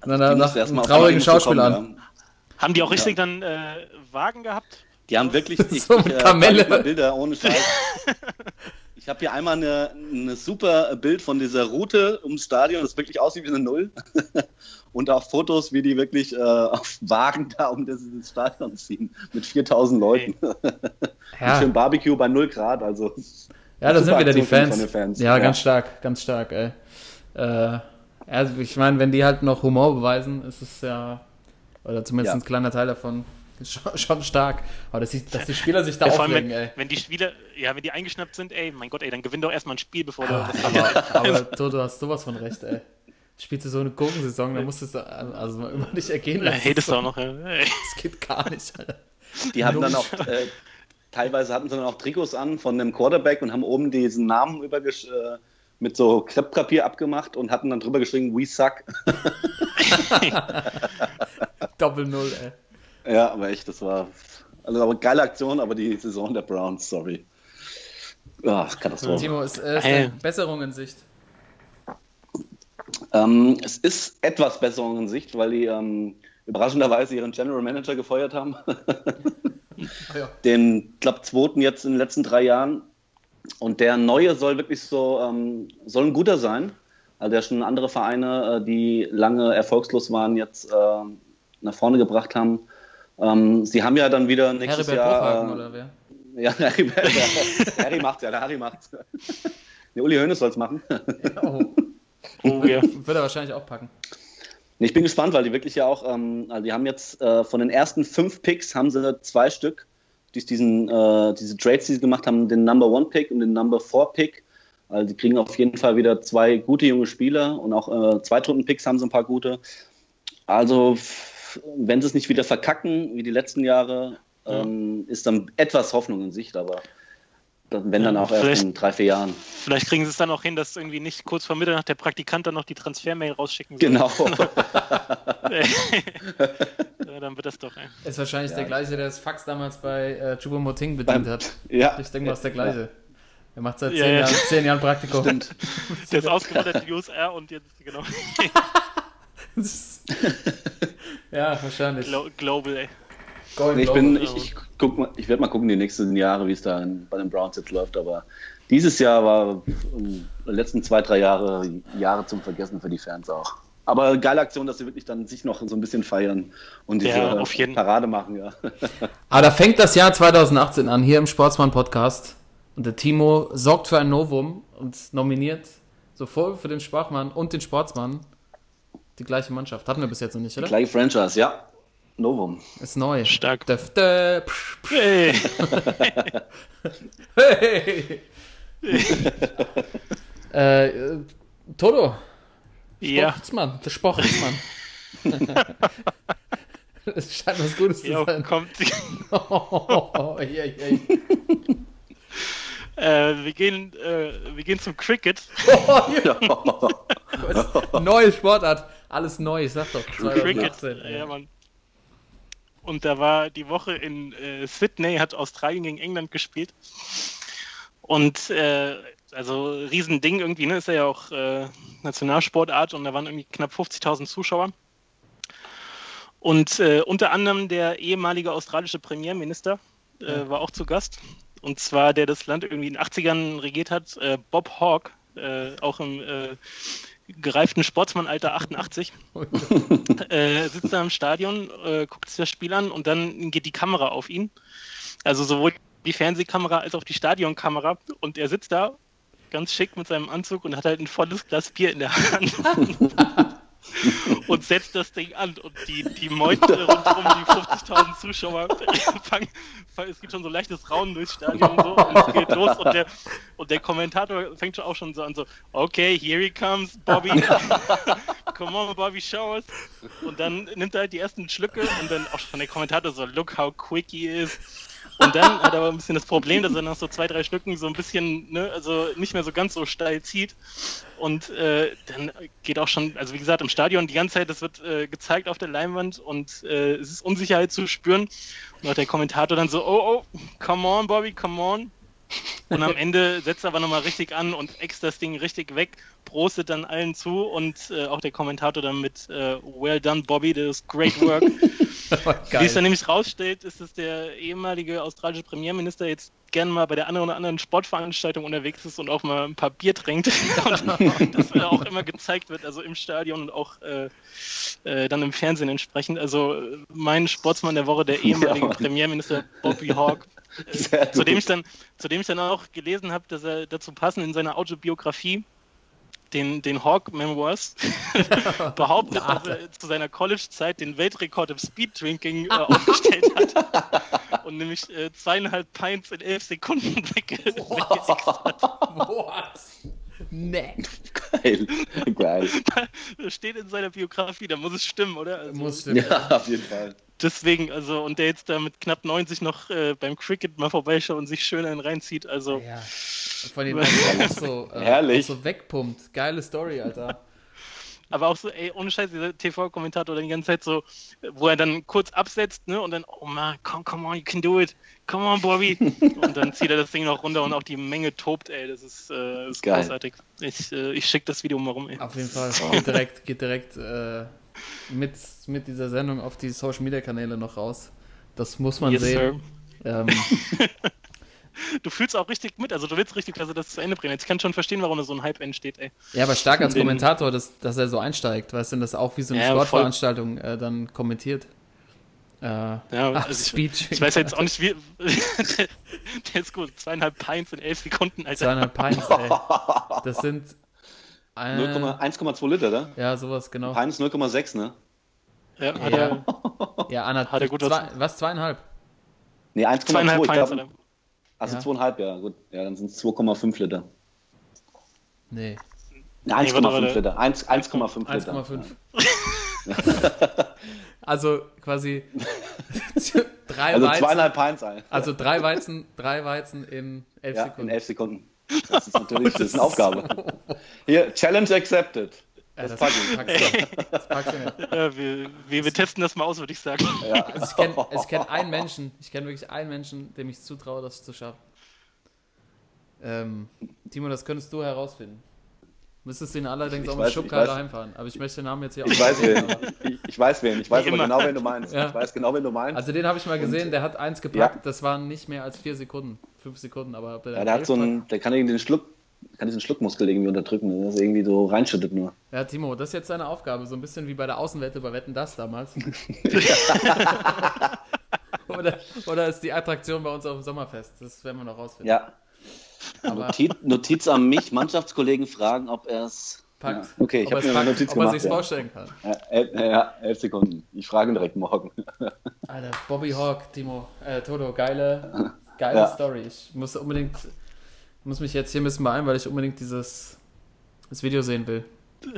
nach, nach, einem traurigen Schauspiel kommen, an. ja. haben die auch richtig dann äh, Wagen gehabt? Die haben wirklich ich, So ich, äh, Kamelle. mal Bilder ohne Scheiß. Ich habe hier einmal eine, eine super Bild von dieser Route ums Stadion. Das wirklich aussieht wie eine Null. Und auch Fotos, wie die wirklich äh, auf Wagen da um das, das Stadion ziehen. Mit 4000 Leuten. Ja. Schön Barbecue bei 0 Grad. Also, Ja, da sind wieder die Fans. von den Fans. Ja, Ja. ganz stark, ganz stark, ey. Äh, also ich meine, wenn die halt noch Humor beweisen, ist es ja, oder zumindest Ja. ein kleiner Teil davon, schon, schon stark. Aber dass die, dass die Spieler sich da Ja, aufregen, wenn, ey. wenn die Spieler, ja, wenn die eingeschnappt sind, ey, mein Gott, ey, dann gewinn doch erstmal ein Spiel, bevor du. Aber, aber du, du hast sowas von recht, ey. Spielst du so eine Gurkensaison, da musst du es also mal über dich ergehen lassen. hatest du das, auch noch, ja. Ey. das geht gar nicht, Alter. Die hatten dann auch, äh, teilweise hatten sie dann auch Trikots an von dem Quarterback und haben oben diesen Namen übergesch äh, mit so Krepppapier abgemacht und hatten dann drüber geschrieben, we suck. Doppel-Null, ey. Ja, aber echt, das war also aber geile Aktion, aber die Saison der Browns, sorry. Ach, Katastrophe. Timo, ist, äh, ist eine Besserung in Sicht. Ähm, es ist etwas Besserung in Sicht, weil die ähm, überraschenderweise ihren General Manager gefeuert haben. Ja. den, glaube zweiten jetzt in den letzten drei Jahren. Und der neue soll wirklich so, ähm, soll ein guter sein. Also der schon andere Vereine, äh, die lange erfolgslos waren, jetzt äh, nach vorne gebracht haben. Ähm, sie haben ja dann wieder nächstes Bruchhagen, Jahr. oder wer? Äh, ja, Harry, der, Harry macht's ja, der Harry macht's. Der Uli Hoeneß soll's machen. Oh, Oh, ja. wird er wahrscheinlich auch packen. Nee, Ich bin gespannt, weil die wirklich ja auch, ähm, also die haben jetzt äh, von den ersten fünf Picks haben sie zwei Stück, die diesen, äh, diese Trades, die sie gemacht haben, den Number One Pick und den Number Four Pick. Also die kriegen auf jeden Fall wieder zwei gute junge Spieler und auch äh, Zweitrunden-Picks haben sie ein paar gute. Also wenn sie es nicht wieder verkacken wie die letzten Jahre, ähm, ist dann etwas Hoffnung in Sicht, aber wenn dann Ja, auch erst in drei, vier Jahren. Vielleicht kriegen sie es dann auch hin, dass irgendwie nicht kurz vor Mitternacht der Praktikant dann noch die Transfermail rausschicken soll. Genau. ja, dann wird das doch, ey. Ist wahrscheinlich Ja. der gleiche, der das Fax damals bei äh, Chubo Moting bedient Beim- hat. ja. Ich denke mal, ist der gleiche. Er macht seit Ja, zehn, ja. Jahren, zehn Jahren Praktikum. Stimmt. Der ist ausgewandert in die USR und jetzt, genau, ja, wahrscheinlich. Glo Global, ey. Going Nee, ich global. bin, ich, ich, guck mal, ich werde mal gucken die nächsten Jahre, wie es da in, bei den Browns jetzt läuft. Aber dieses Jahr war ähm, die letzten zwei, drei Jahre Jahre zum Vergessen für die Fans auch. Aber geile Aktion, dass sie wirklich dann sich noch so ein bisschen feiern und diese Ja, auf jeden- Parade machen, ja. Aber da fängt das Jahr 2018 an, hier im Sportsmann-Podcast. Und der Timo sorgt für ein Novum und nominiert sowohl für den Sprachmann und den Sportsmann die gleiche Mannschaft. Hatten wir bis jetzt noch nicht, oder? Gleiche Franchise, ja. Novum. Ist neu. Stark. Döf, döf, psch, psch, Hey. hey. äh, Toto, Ja, Sportsmann, der Sportsmann. Es scheint was Gutes zu jo, sein. kommt. Oh, ei, ei. Äh, wir, gehen, äh, wir gehen zum Cricket. Oh, ja. Neue Sportart. Alles neu, ich sag doch. Cricket. 2018, ey. Ja, Mann. Und da war die Woche in äh, Sydney, hat Australien gegen England gespielt. Und äh, also Riesending irgendwie, ne? Ist ja auch äh, Nationalsportart und da waren irgendwie knapp 50.000 Zuschauer. Und äh, unter anderem der ehemalige australische Premierminister äh, war auch zu Gast. und zwar der das Land irgendwie in den 80ern regiert hat, äh, Bob Hawke, äh, auch im gereiften Sportsmannalter 88, äh, sitzt da im Stadion, äh, guckt sich das Spiel an und dann geht die Kamera auf ihn. Also sowohl die Fernsehkamera als auch die Stadionkamera und er sitzt da ganz schick mit seinem Anzug und hat halt ein volles Glas Bier in der Hand. und setzt das Ding an und die, die Meute rundherum, die 50.000 Zuschauer, fangen, fangen, es geht schon so leichtes Raunen durchs Stadion und so und es geht los und der, und der Kommentator fängt schon auch schon so an so, okay, here he comes, Bobby, come on, Bobby, show us. Und dann nimmt er halt die ersten Schlücke und dann auch schon der Kommentator so, look how quick he is. Und dann hat er aber ein bisschen das Problem, dass er nach so zwei, drei Stücken so ein bisschen, ne, also nicht mehr so ganz so steil zieht. Und äh, dann geht auch schon, also wie gesagt, im Stadion die ganze Zeit, das wird äh, gezeigt auf der Leinwand und äh, es ist Unsicherheit zu spüren. Und auch der Kommentator dann so, oh, oh, come on, Bobby, come on. Und am Ende setzt er aber nochmal richtig an und ext das Ding richtig weg, prostet dann allen zu und äh, auch der Kommentator dann mit äh, Well done, Bobby, das ist great work. Wie es dann nämlich rausstellt, ist, dass der ehemalige australische Premierminister jetzt gerne mal bei der anderen oder anderen Sportveranstaltung unterwegs ist und auch mal ein paar Bier trinkt. und das auch immer gezeigt wird, also im Stadion und auch äh, äh, dann im Fernsehen entsprechend. Also äh, mein Sportsmann der Woche, der ehemalige Ja. Premierminister Bobby Hawke. Äh, zu dem ich dann, zu dem ich dann auch gelesen habe, dass er dazu passend in seiner Autobiografie den, den Hawk Memoirs behauptet, dass er zu seiner College-Zeit den Weltrekord im Speed-Drinking äh, aufgestellt hat und nämlich äh, zweieinhalb Pints in elf Sekunden wegge weggeext hat. What? Nee. Geil. Geil. Das steht in seiner Biografie, da muss es stimmen, oder? Also, Muss stimmen. Ja, auf jeden Fall. Deswegen, also, und der jetzt da mit knapp 90 noch äh, beim Cricket mal vorbeischaut und sich schön einen reinzieht, also. Ja. Von den auch so, äh, Herrlich. auch so wegpumpt. Geile Story, Alter. Aber auch so, ey, ohne Scheiß, dieser TV-Kommentator dann die ganze Zeit so, wo er dann kurz absetzt, ne, und dann, oh man, come, come on, you can do it, come on, Bobby. und dann zieht er das Ding noch runter und auch die Menge tobt, ey, das ist, äh, das ist Geil. großartig. Ich, äh, ich schicke das Video mal rum, ey. Auf jeden Fall. Geht direkt, geht direkt äh, mit, mit dieser Sendung auf die Social Media Kanäle noch raus. Das muss man Yes, sehen. Ähm, Du fühlst auch richtig mit, also du willst richtig, dass er das zu Ende bringt. Jetzt kann ich schon verstehen, warum da so ein Hype entsteht, ey. ja, aber stark als Kommentator, dass, dass er so einsteigt, weißt du, das auch wie so eine Ja. Sportveranstaltung äh, dann kommentiert. Äh, Ja, also ich, Speech. ich weiß jetzt auch nicht, wie. der ist gut, zweieinhalb Pints in elf Sekunden, Alter. Zweieinhalb Pints, ey. Das sind. Äh, 0,- 1,2 Liter, ne? ja, sowas, genau. Pines 0,6, ne? Ja, hat Ja. er Ja, Anna, Hat er gut zwei, was- zweieinhalb? Ne, 1,2. zweieinhalb Ich Pints, glaub, Alter. also Ja. 2,5, ja, gut. Ja, dann sind es 2,5 Liter. Nee, Ne, Nee, warte, warte. 1,5 Liter. 1 1,5 Liter. 1,5. also quasi drei Also Weizen. zweieinhalb Pints ein. Also drei Weizen, drei Weizen in elf Ja, in Sekunden. 11 Sekunden. Das ist natürlich das ist eine Aufgabe. Hier, Challenge accepted. Ja, Das das, pack ich. Das packst du nicht. Ja, wir, wir, wir testen das mal aus, würde ich sagen. Ja. Also ich kenne ich kenn einen Menschen, ich kenne wirklich einen Menschen, dem ich zutraue, das zu schaffen. Ähm, Timo, das könntest du herausfinden. Müsstest ihn allerdings Ich auch mit Schubkarre ich heimfahren. Aber ich möchte den Namen jetzt hier auch Ich nicht weiß nennen, wen. Ich, ich weiß wen. Ich weiß aber immer. genau, wen du meinst. Ja. Ich weiß genau, wen du meinst. Also den habe ich mal gesehen, der hat eins gepackt, das waren nicht mehr als vier Sekunden. Fünf Sekunden, aber ob ja, dann der hat so einen, der kann irgendwie den Schluck, kann diesen Schluckmuskel irgendwie unterdrücken, dass er irgendwie so reinschüttet nur. Ja, Timo, das ist jetzt deine Aufgabe. So ein bisschen wie bei der Außenwette bei Wetten das damals. oder, oder ist die Attraktion bei uns auf dem Sommerfest? Das werden wir noch rausfinden. Ja. Aber Notiz, Notiz an mich, Mannschaftskollegen fragen, ob er es packt. Ja. Okay, ich habe mir eine packt, Notiz ob er gemacht. sich's Ja. vorstellen kann. Ja, elf, ja, elf Sekunden. Ich frage ihn direkt morgen. Alter, Bobby Hawk, Timo, äh, Toto, geile, geile Ja. Story. Ich muss unbedingt, muss mich jetzt hier ein bisschen beeilen, weil ich unbedingt dieses das Video sehen will.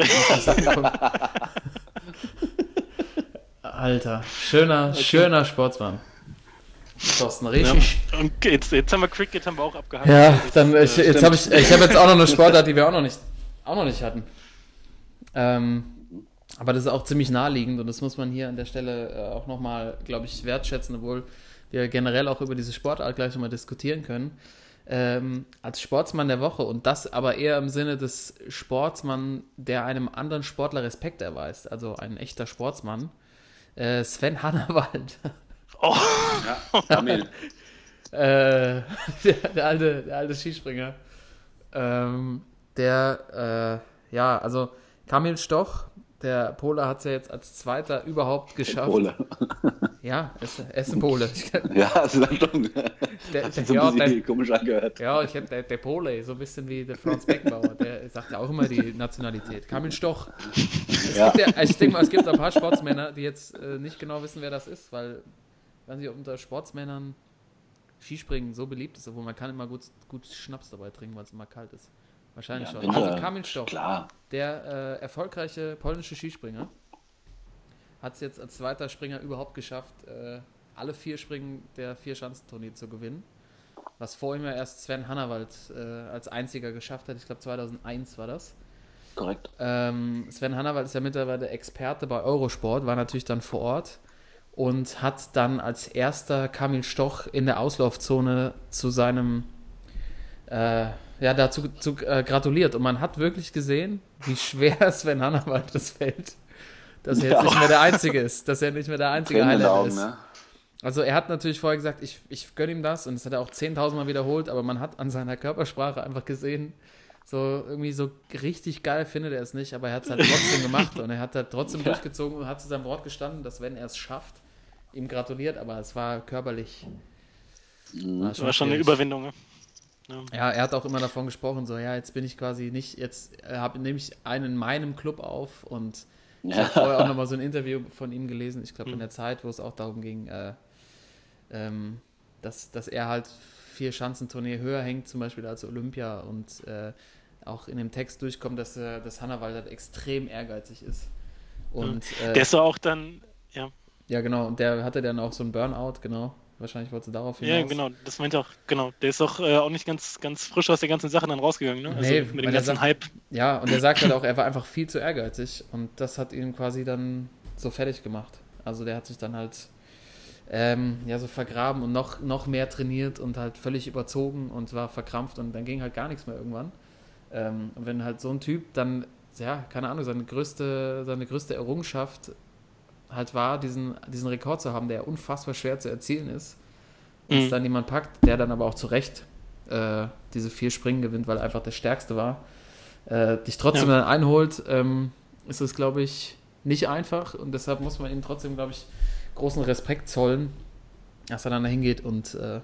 Alter, schöner, schöner Sportsmann. Thorsten, Ja. richtig. Und jetzt, jetzt haben wir Cricket haben wir auch abgehakt. Ja, dann ich, äh, jetzt habe ich, ich habe jetzt auch noch eine Sportart, die wir auch noch nicht, auch noch nicht hatten. Ähm, aber das ist auch ziemlich naheliegend und das muss man hier an der Stelle äh, auch nochmal, glaube ich, wertschätzen, obwohl wir generell auch über diese Sportart gleich nochmal diskutieren können. Ähm, als Sportsmann der Woche und das aber eher im Sinne des Sportsmann, der einem anderen Sportler Respekt erweist, also ein echter Sportsmann. Äh, Sven Hannawald. Oh, Ja, äh, der, der, alte, der alte Skispringer. Ähm, der, äh, ja, also Kamil Stoch, der Pole hat es ja jetzt als Zweiter überhaupt geschafft. Pole. Ja, ist ein Pole. Ja, das ist schon. Der- hat der- sich so ja, ein bisschen der- komisch angehört. Ja, ich hätte der, der Pole, so ein bisschen wie der Franz Beckenbauer, der sagt ja auch immer die Nationalität. Kamil Stoch. Es Ja. gibt ja, ich denke mal, es gibt ein paar Sportsmänner, die jetzt äh, nicht genau wissen, wer das ist, weil, nicht, ob unter Sportsmännern Skispringen so beliebt ist, obwohl man kann immer gut, gut Schnaps dabei trinken, weil es immer kalt ist. Wahrscheinlich Ja, schon. Also Kamil Stoch, Klar. der äh, erfolgreiche polnische Skispringer, hat es jetzt als zweiter Springer überhaupt geschafft, äh, alle vier Springen der Vier-Schanzentournee zu gewinnen. Was vor ihm ja erst Sven Hannawald äh, als einziger geschafft hat. Ich glaube 2001 war das. Korrekt. Ähm, Sven Hannawald ist ja mittlerweile Experte bei Eurosport, war natürlich dann vor Ort und hat dann als erster Kamil Stoch in der Auslaufzone zu seinem, äh, ja, dazu zu, äh, gratuliert. Und man hat wirklich gesehen, wie schwer Sven Hannawald das fällt, dass er jetzt Ja. nicht mehr der Einzige ist, dass er nicht mehr der einzige Tränen Highlander Augen, ist. ne? Also er hat natürlich vorher gesagt, ich, ich gönne ihm das und das hat er auch 10.000 Mal wiederholt, aber man hat an seiner Körpersprache einfach gesehen, so irgendwie so richtig geil findet er es nicht, aber er hat es halt trotzdem gemacht und er hat halt trotzdem durchgezogen und hat zu seinem Wort gestanden, dass wenn er es schafft, ihm gratuliert, aber es war körperlich. Mhm. Das war schon eine. Überwindung. Ne? Ja, er hat auch immer davon gesprochen, so ja, jetzt bin ich quasi nicht, jetzt äh, habe nehme ich einen in meinem Club auf und ich habe vorher auch nochmal so ein Interview von ihm gelesen, ich glaube in der Zeit, wo es auch darum ging, äh, ähm, dass, dass er halt vier Schanzentournee höher hängt, zum Beispiel als Olympia und äh, auch in dem Text durchkommt, dass, er, dass Hannawald halt extrem ehrgeizig ist. Und, äh, Der ist auch dann, ja, ja, genau, und der hatte dann auch so einen Burnout, genau. Wahrscheinlich wollte sie darauf hinaus. ja, genau, das meinte auch, genau. Der ist doch äh, auch nicht ganz, ganz frisch aus der ganzen Sache dann rausgegangen, ne? Also Nee, mit dem ganzen sagt- Hype. Ja, und er sagt halt auch, er war einfach viel zu ehrgeizig und das hat ihn quasi dann so fertig gemacht. Also der hat sich dann halt ähm, ja so vergraben und noch, noch mehr trainiert und halt völlig überzogen und war verkrampft und dann ging halt gar nichts mehr irgendwann. Ähm, und wenn halt so ein Typ dann, ja, keine Ahnung, seine größte, seine größte Errungenschaft halt war, diesen, diesen Rekord zu haben, der unfassbar schwer zu erzielen ist, und es Mhm. dann jemand packt, der dann aber auch zu Recht äh, diese vier Springen gewinnt, weil er einfach der Stärkste war, äh, dich trotzdem Ja. dann einholt, ähm, ist es, glaube ich, nicht einfach und deshalb muss man ihm trotzdem, glaube ich, großen Respekt zollen, dass er dann dahin geht und äh,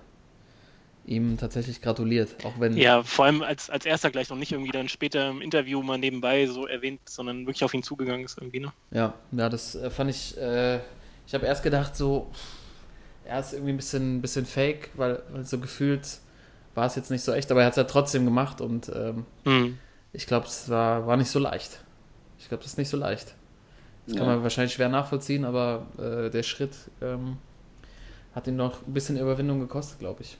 ihm tatsächlich gratuliert, auch wenn Ja, vor allem als, als erster gleich noch nicht irgendwie dann später im Interview mal nebenbei so erwähnt, sondern wirklich auf ihn zugegangen ist irgendwie, ne? Ja, ja, das äh, fand ich. Äh, ich habe erst gedacht, so, er ist irgendwie ein bisschen, bisschen fake, weil, weil so gefühlt war es jetzt nicht so echt, aber er hat es ja trotzdem gemacht und ähm, Mhm. ich glaube, es war, war nicht so leicht. Ich glaube, das ist nicht so leicht. Das kann Ja. man wahrscheinlich schwer nachvollziehen, aber äh, der Schritt ähm, hat ihn noch ein bisschen Überwindung gekostet, glaube ich.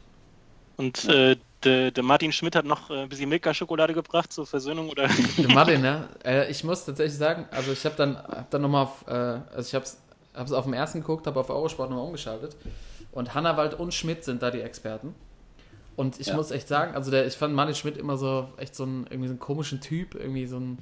Und äh, der, der Martin Schmidt hat noch äh, ein bisschen Milka-Schokolade gebracht zur Versöhnung oder? Der Martin, ja. Äh, ich muss tatsächlich sagen, also ich habe dann, hab dann nochmal auf, äh, also ich habe es auf dem ersten geguckt, habe auf Eurosport nochmal umgeschaltet und Hannawald und Schmidt sind da die Experten. Und ich Ja. muss echt sagen, also der, ich fand Martin Schmidt immer so echt so einen, irgendwie so einen komischen Typ, irgendwie so ein,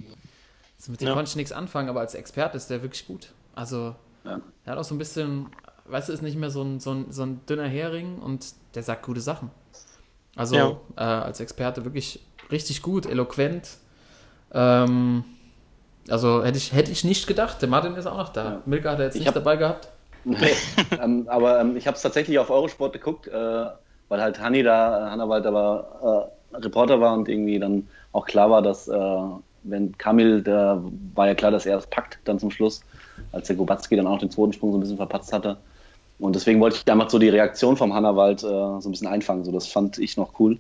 so mit dem Ja. konnte ich nichts anfangen, aber als Experte ist der wirklich gut. Also Ja. er hat auch so ein bisschen, weißt du, ist nicht mehr so ein, so ein, so ein dünner Hering und der sagt gute Sachen. Also Ja. äh, als Experte wirklich richtig gut, eloquent. Ähm, also hätte ich, hätte ich nicht gedacht. Der Martin ist auch noch da. Ja. Milka hat er jetzt Ich nicht hab- dabei gehabt. Nee, ähm, aber ähm, ich habe es tatsächlich auf Eurosport geguckt, äh, weil halt Hanni da, Hannawald aber äh, Reporter war und irgendwie dann auch klar war, dass äh, wenn Kamil, da war ja klar, dass er es packt dann zum Schluss, als der Gobatzki dann auch den zweiten Sprung so ein bisschen verpatzt hatte. Und deswegen wollte ich einfach so die Reaktion vom Hannawald äh, so ein bisschen einfangen. So, das fand ich noch cool.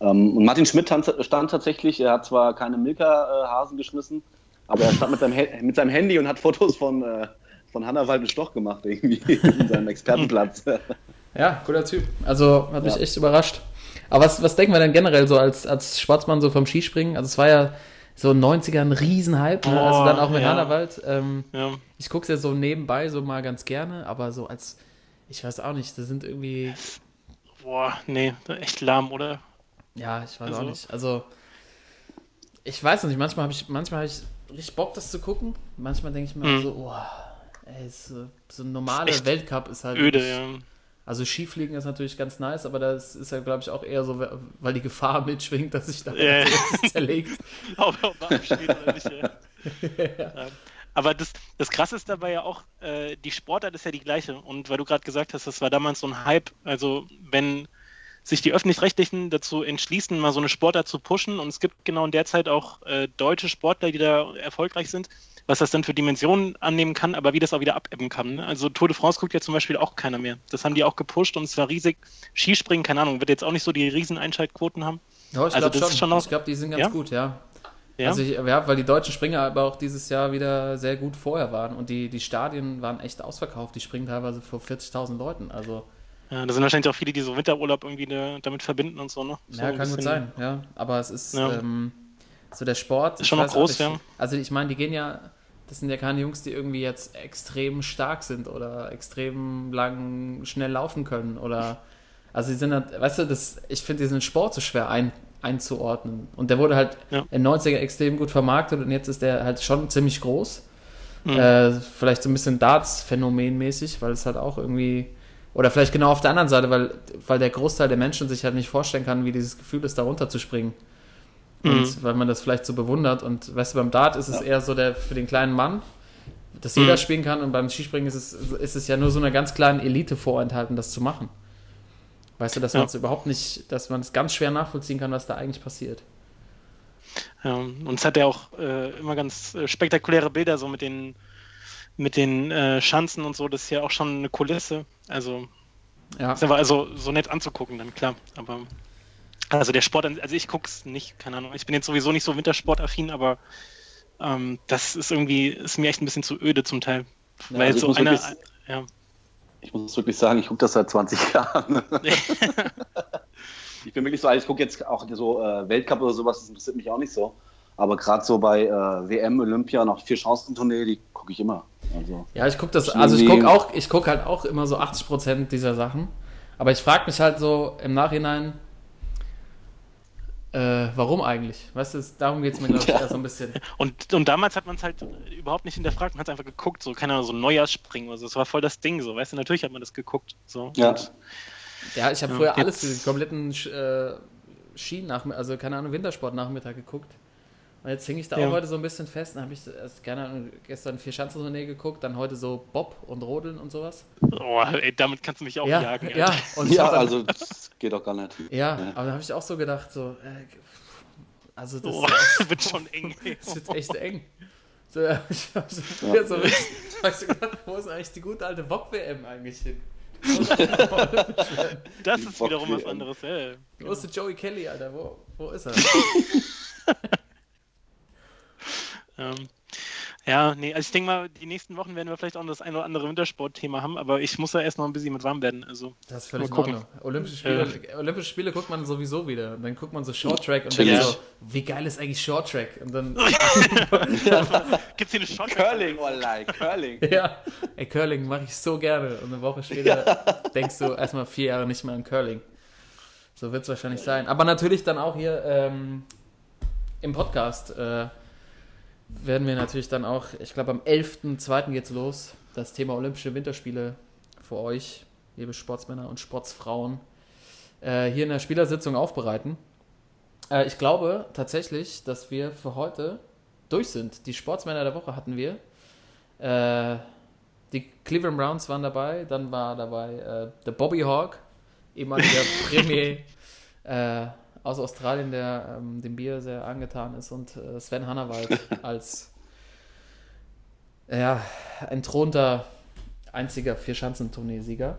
Ähm, und Martin Schmidt stand, stand tatsächlich, er hat zwar keine Milka-Hasen geschmissen, aber er stand mit seinem, mit seinem Handy und hat Fotos von, äh, von Hannawald und Stoch gemacht, irgendwie, in seinem Expertenplatz. Ja, cooler Typ. Also hat mich Ja. echt überrascht. Aber was, was denken wir denn generell so als, als Sportsmann so vom Skispringen? Also es war ja so in den 90ern ein Riesenhype, ne? also dann auch mit ja. Hannawald. Ähm, Ja. ich gucke es ja so nebenbei so mal ganz gerne, aber so als, ich weiß auch nicht, das sind irgendwie, Boah, nee, echt lahm, oder? ja, ich weiß Also- auch nicht. Also ich weiß nicht, manchmal habe ich, manchmal habe ich richtig Bock, das zu gucken. Manchmal denke ich mir Mhm. so, oh, ey, so, so ein normaler Echt Weltcup ist halt Öde, wirklich- ja. Also Skifliegen ist natürlich ganz nice, aber das ist ja, glaube ich, auch eher so, weil die Gefahr mitschwingt, dass sich da alles zerlegt. ob ob Waffen steht oder nicht. Ja. Ja. Aber das, das Krasse ist dabei ja auch, äh, die Sportart ist ja die gleiche. Und weil du gerade gesagt hast, das war damals so ein Hype, also wenn sich die Öffentlich-Rechtlichen dazu entschließen, mal so eine Sportart zu pushen, und es gibt genau in der Zeit auch äh, deutsche Sportler, die da erfolgreich sind, was das dann für Dimensionen annehmen kann, aber wie das auch wieder abebben kann. Ne? Also Tour de France guckt ja zum Beispiel auch keiner mehr. Das haben die auch gepusht und es war riesig. Skispringen, keine Ahnung, wird jetzt auch nicht so die riesen Einschaltquoten haben. Ja, ich Also glaube schon. schon noch- ich glaube, die sind ganz Ja? gut, ja. Ja? Also ich, ja, weil die deutschen Springer aber auch dieses Jahr wieder sehr gut vorher waren und die, die Stadien waren echt ausverkauft. Die springen teilweise vor 40.000 Leuten. Also ja, da sind wahrscheinlich auch viele, die so Winterurlaub irgendwie da, damit verbinden und so, ne? So ja, kann gut sein, ja. Aber es ist Ja. ähm, so der Sport. Ist schon ich noch groß, nicht. ja. Also ich meine, die gehen ja, das sind ja keine Jungs, die irgendwie jetzt extrem stark sind oder extrem lang schnell laufen können oder also die sind halt, weißt du, das, ich finde diesen Sport so schwer ein, einzuordnen. Und der wurde halt Ja. in den 90er extrem gut vermarktet und jetzt ist der halt schon ziemlich groß. Mhm. Äh, vielleicht so ein bisschen Darts-Phänomen mäßig, weil es halt auch irgendwie. Oder vielleicht genau auf der anderen Seite, weil, weil der Großteil der Menschen sich halt nicht vorstellen kann, wie dieses Gefühl ist, da runterzuspringen. Und Mhm. weil man das vielleicht so bewundert. Und weißt du, beim Dart ist es eher so der für den kleinen Mann, dass jeder Mhm. spielen kann. Und beim Skispringen ist es, ist es ja nur so einer ganz kleinen Elite vorenthalten, das zu machen. Weißt du, dass man es überhaupt nicht, dass man es ganz schwer nachvollziehen kann, was da eigentlich passiert. Ja, und es hat ja auch äh, immer ganz äh, spektakuläre Bilder, so mit den, mit den äh, Schanzen und so. Das ist ja auch schon eine Kulisse. Also, Ja. ist aber also so nett anzugucken, dann klar. Aber also der Sport, also ich gucke es nicht, keine Ahnung. Ich bin jetzt sowieso nicht so wintersportaffin, aber ähm, das ist irgendwie, ist mir echt ein bisschen zu öde zum Teil. Ja, Weil also so einer, ja, Ich muss wirklich sagen, ich gucke das seit 20 Jahren. ich bin wirklich so alt, ich gucke jetzt auch so äh, Weltcup oder sowas, das interessiert mich auch nicht so. Aber gerade so bei äh, WM, Olympia, noch vier Chancen-Tournee, die gucke ich immer. Also, Ja, ich gucke das, also ich gucke auch, ich gucke halt auch immer so 80% dieser Sachen. Aber ich frage mich halt so im Nachhinein, äh, warum eigentlich? Weißt du, es- darum geht es mir, glaube ich, Ja. eher so ein bisschen. Und, und damals hat man es halt überhaupt nicht hinterfragt, man hat einfach geguckt, so, keine Ahnung, so Neujahrsspringen oder so. Das war voll das Ding, so, weißt du, natürlich hat man das geguckt. So. Ja. Und, Ja, ich habe Ja, früher jetzt- alles, den kompletten äh, Ski-Nachmittag, also keine Ahnung, Wintersport-Nachmittag geguckt. Und jetzt hing ich da Ja. auch heute so ein bisschen fest. Dann habe ich erst, Ahnung, gestern vier Schanzentournee geguckt, dann heute so Bob und Rodeln und sowas. oh, ey, damit kannst du mich auch ja, jagen. ja, Alter. und ich ja, dann, also das geht doch gar nicht. ja, Ja. aber da habe ich auch so gedacht, so, äh, also das Oh, wird schon eng. ey. Das ist jetzt echt eng. So, ja, ich hab so, früher so so gedacht, wo ist eigentlich die gute alte Bock-WM eigentlich hin? Das Die ist wiederum was anderes. Ja. Wo ist der Joey Kelly, Alter? Wo, wo ist er? Ähm, ja, nee, also ich denke mal, die nächsten Wochen werden wir vielleicht auch noch das ein oder andere Wintersportthema haben, aber ich muss da erst noch ein bisschen mit warm werden. Also, Das ist völlig Mal gucken. Olympische Spiele, Olympische Spiele guckt man sowieso wieder. Und dann guckt man so Short Track und Ja. denkt so, wie geil ist eigentlich Short Track? Und dann, gibt's hier eine Shot? Curling, oh like, Curling. ja, ey, Curling mache ich so gerne. Und eine Woche später denkst du erstmal vier Jahre nicht mehr an Curling. So wird es wahrscheinlich sein. Aber natürlich dann auch hier ähm, im Podcast äh, werden wir natürlich dann auch, ich glaube am 11.02. geht's los, das Thema Olympische Winterspiele für euch, liebe Sportsmänner und Sportsfrauen, äh, hier in der Spielersitzung aufbereiten. Äh, ich glaube tatsächlich, dass wir für heute durch sind. Die Sportsmänner der Woche hatten wir. Äh, die Cleveland Browns waren dabei, dann war dabei äh, der Bobby Hawk, ehemaliger Premier äh, aus Australien, der ähm, dem Bier sehr angetan ist, und äh, Sven Hannawald als ja, entthronter einziger Vierschanzentournee-Sieger.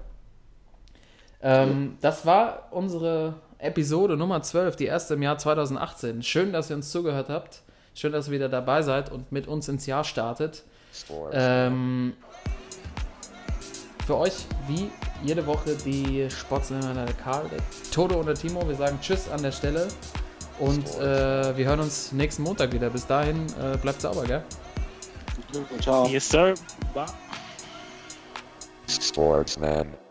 Ähm, das war unsere Episode Nummer 12, die erste im Jahr 2018. Schön, dass ihr uns zugehört habt. Schön, dass ihr wieder dabei seid und mit uns ins Jahr startet. Ähm, für euch wie jede Woche die Sportsländer der Karl, der Toto und der Timo. Wir sagen Tschüss an der Stelle und äh, wir hören uns nächsten Montag wieder. Bis dahin äh, bleibt sauber, gell? Ciao. Yes, sir. Bye. Sportsman.